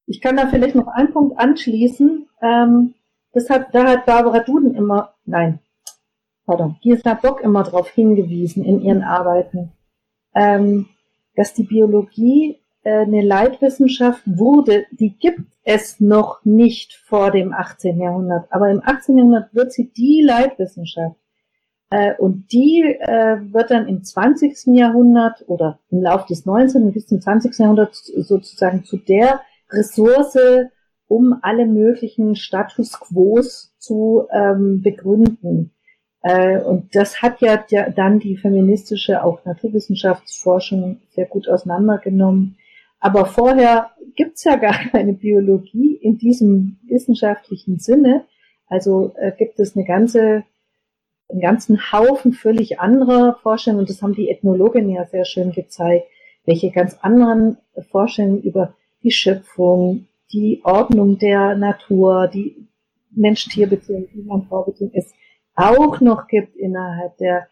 Ich kann da vielleicht noch einen Punkt anschließen. Ähm, das hat, da hat Barbara Duden immer, nein, pardon, Gisela Bock immer darauf hingewiesen in ihren Arbeiten. Ähm, dass die Biologie äh, eine Leitwissenschaft wurde, die gibt es noch nicht vor dem 18. Jahrhundert. Aber im 18. Jahrhundert wird sie die Leitwissenschaft. Äh, und die äh, wird dann im 20. Jahrhundert oder im Laufe des 19. bis zum 20. Jahrhundert sozusagen zu der Ressource, um alle möglichen Status Quos zu ähm, begründen. Äh, und das hat ja dann die feministische, auch Naturwissenschaftsforschung sehr gut auseinandergenommen. Aber vorher gibt's ja gar keine Biologie in diesem wissenschaftlichen Sinne. Also äh, gibt es eine ganze, einen ganzen Haufen völlig anderer Forschungen und das haben die Ethnologinnen ja sehr schön gezeigt, welche ganz anderen Forschungen über die Schöpfung, die Ordnung der Natur, die Mensch-Tier-Beziehung, die Mann-Frau-Beziehung ist auch noch gibt innerhalb der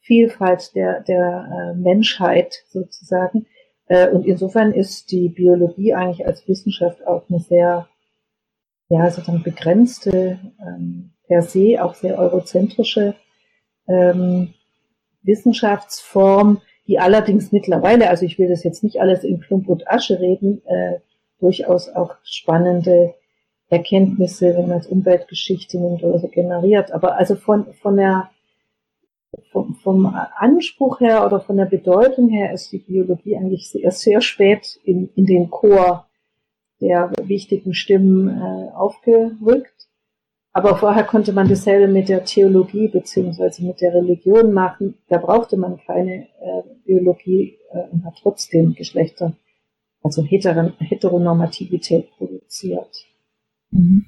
Vielfalt der, der äh, Menschheit sozusagen. Äh, und insofern ist die Biologie eigentlich als Wissenschaft auch eine sehr, ja, sozusagen begrenzte, ähm, per se auch sehr eurozentrische ähm, Wissenschaftsform, die allerdings mittlerweile, also ich will das jetzt nicht alles in Klump und Asche reden, äh, durchaus auch spannende Erkenntnisse, wenn man es Umweltgeschichte nimmt oder so generiert. Aber also von, von der, vom, vom Anspruch her oder von der Bedeutung her ist die Biologie eigentlich sehr, sehr spät in, in den Chor der wichtigen Stimmen äh, aufgerückt. Aber vorher konnte man dasselbe mit der Theologie beziehungsweise mit der Religion machen. Da brauchte man keine äh, Biologie äh, und hat trotzdem Geschlechter, also Heteron Heteronormativität produziert. Mhm.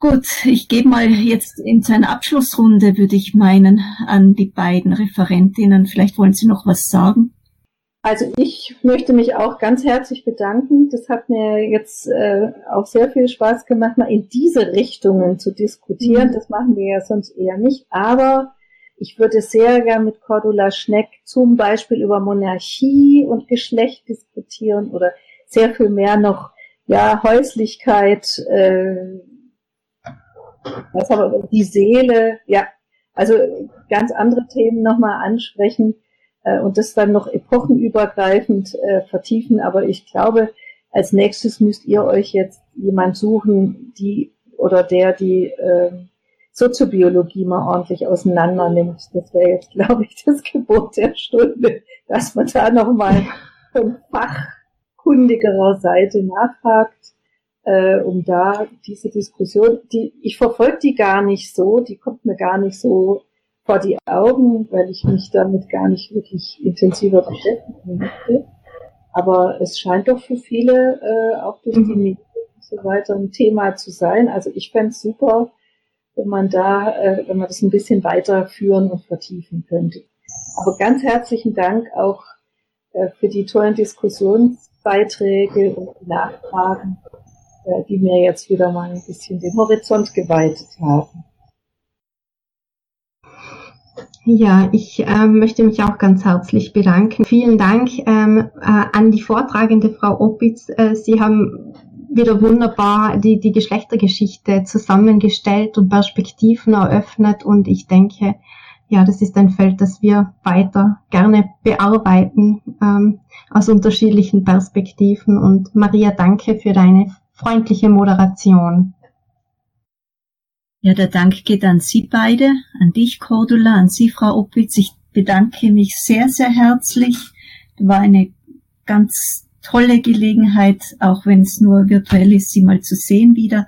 Gut, ich gebe mal jetzt in seine Abschlussrunde, würde ich meinen, an die beiden Referentinnen. Vielleicht wollen Sie noch was sagen. Also ich möchte mich auch ganz herzlich bedanken. Das hat mir jetzt äh, auch sehr viel Spaß gemacht, mal in diese Richtungen zu diskutieren. Mhm. Das machen wir ja sonst eher nicht. Aber ich würde sehr gern mit Cordula Schneck zum Beispiel über Monarchie und Geschlecht diskutieren oder sehr viel mehr noch ja, Häuslichkeit, äh, was aber die Seele, ja, also ganz andere Themen nochmal ansprechen äh, und das dann noch epochenübergreifend äh, vertiefen. Aber ich glaube, als nächstes müsst ihr euch jetzt jemand suchen, die oder der die äh, Soziobiologie mal ordentlich auseinander nimmt. Das wäre jetzt, glaube ich, das Gebot der Stunde, dass man da nochmal vom Fach kundigerer Seite nachhakt, äh, um da diese Diskussion, die ich verfolge die gar nicht so, die kommt mir gar nicht so vor die Augen, weil ich mich damit gar nicht wirklich intensiver beschäftigen möchte. Aber es scheint doch für viele äh, auch durch die Medien und so weiter ein Thema zu sein. Also ich fände es super, wenn man da, äh, wenn man das ein bisschen weiterführen und vertiefen könnte. Aber ganz herzlichen Dank auch äh, für die tollen Diskussions Beiträge und Nachfragen, äh, die mir jetzt wieder mal ein bisschen den Horizont geweitet haben. Ja, ich äh, möchte mich auch ganz herzlich bedanken. Vielen Dank ähm, äh, an die vortragende Frau Opitz. Äh, Sie haben wieder wunderbar die, die Geschlechtergeschichte zusammengestellt und Perspektiven eröffnet und ich denke, ja, das ist ein Feld, das wir weiter gerne bearbeiten ähm, aus unterschiedlichen Perspektiven. Und Maria, danke für deine freundliche Moderation. Ja, der Dank geht an Sie beide, an dich, Cordula, an Sie, Frau Opitz. Ich bedanke mich sehr, sehr herzlich. War eine ganz tolle Gelegenheit, auch wenn es nur virtuell ist, Sie mal zu sehen wieder.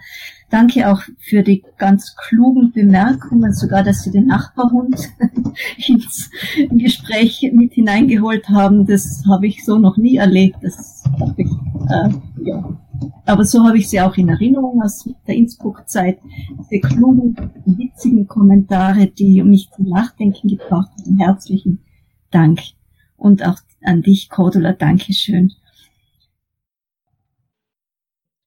Danke auch für die ganz klugen Bemerkungen, sogar, dass Sie den Nachbarhund ins Gespräch mit hineingeholt haben. Das habe ich so noch nie erlebt. Das ich, äh, ja. Aber so habe ich sie auch in Erinnerung aus der Innsbruck-Zeit. Diese klugen, witzigen Kommentare, die mich zum Nachdenken gebracht haben. Herzlichen Dank. Und auch an dich, Cordula, Dankeschön.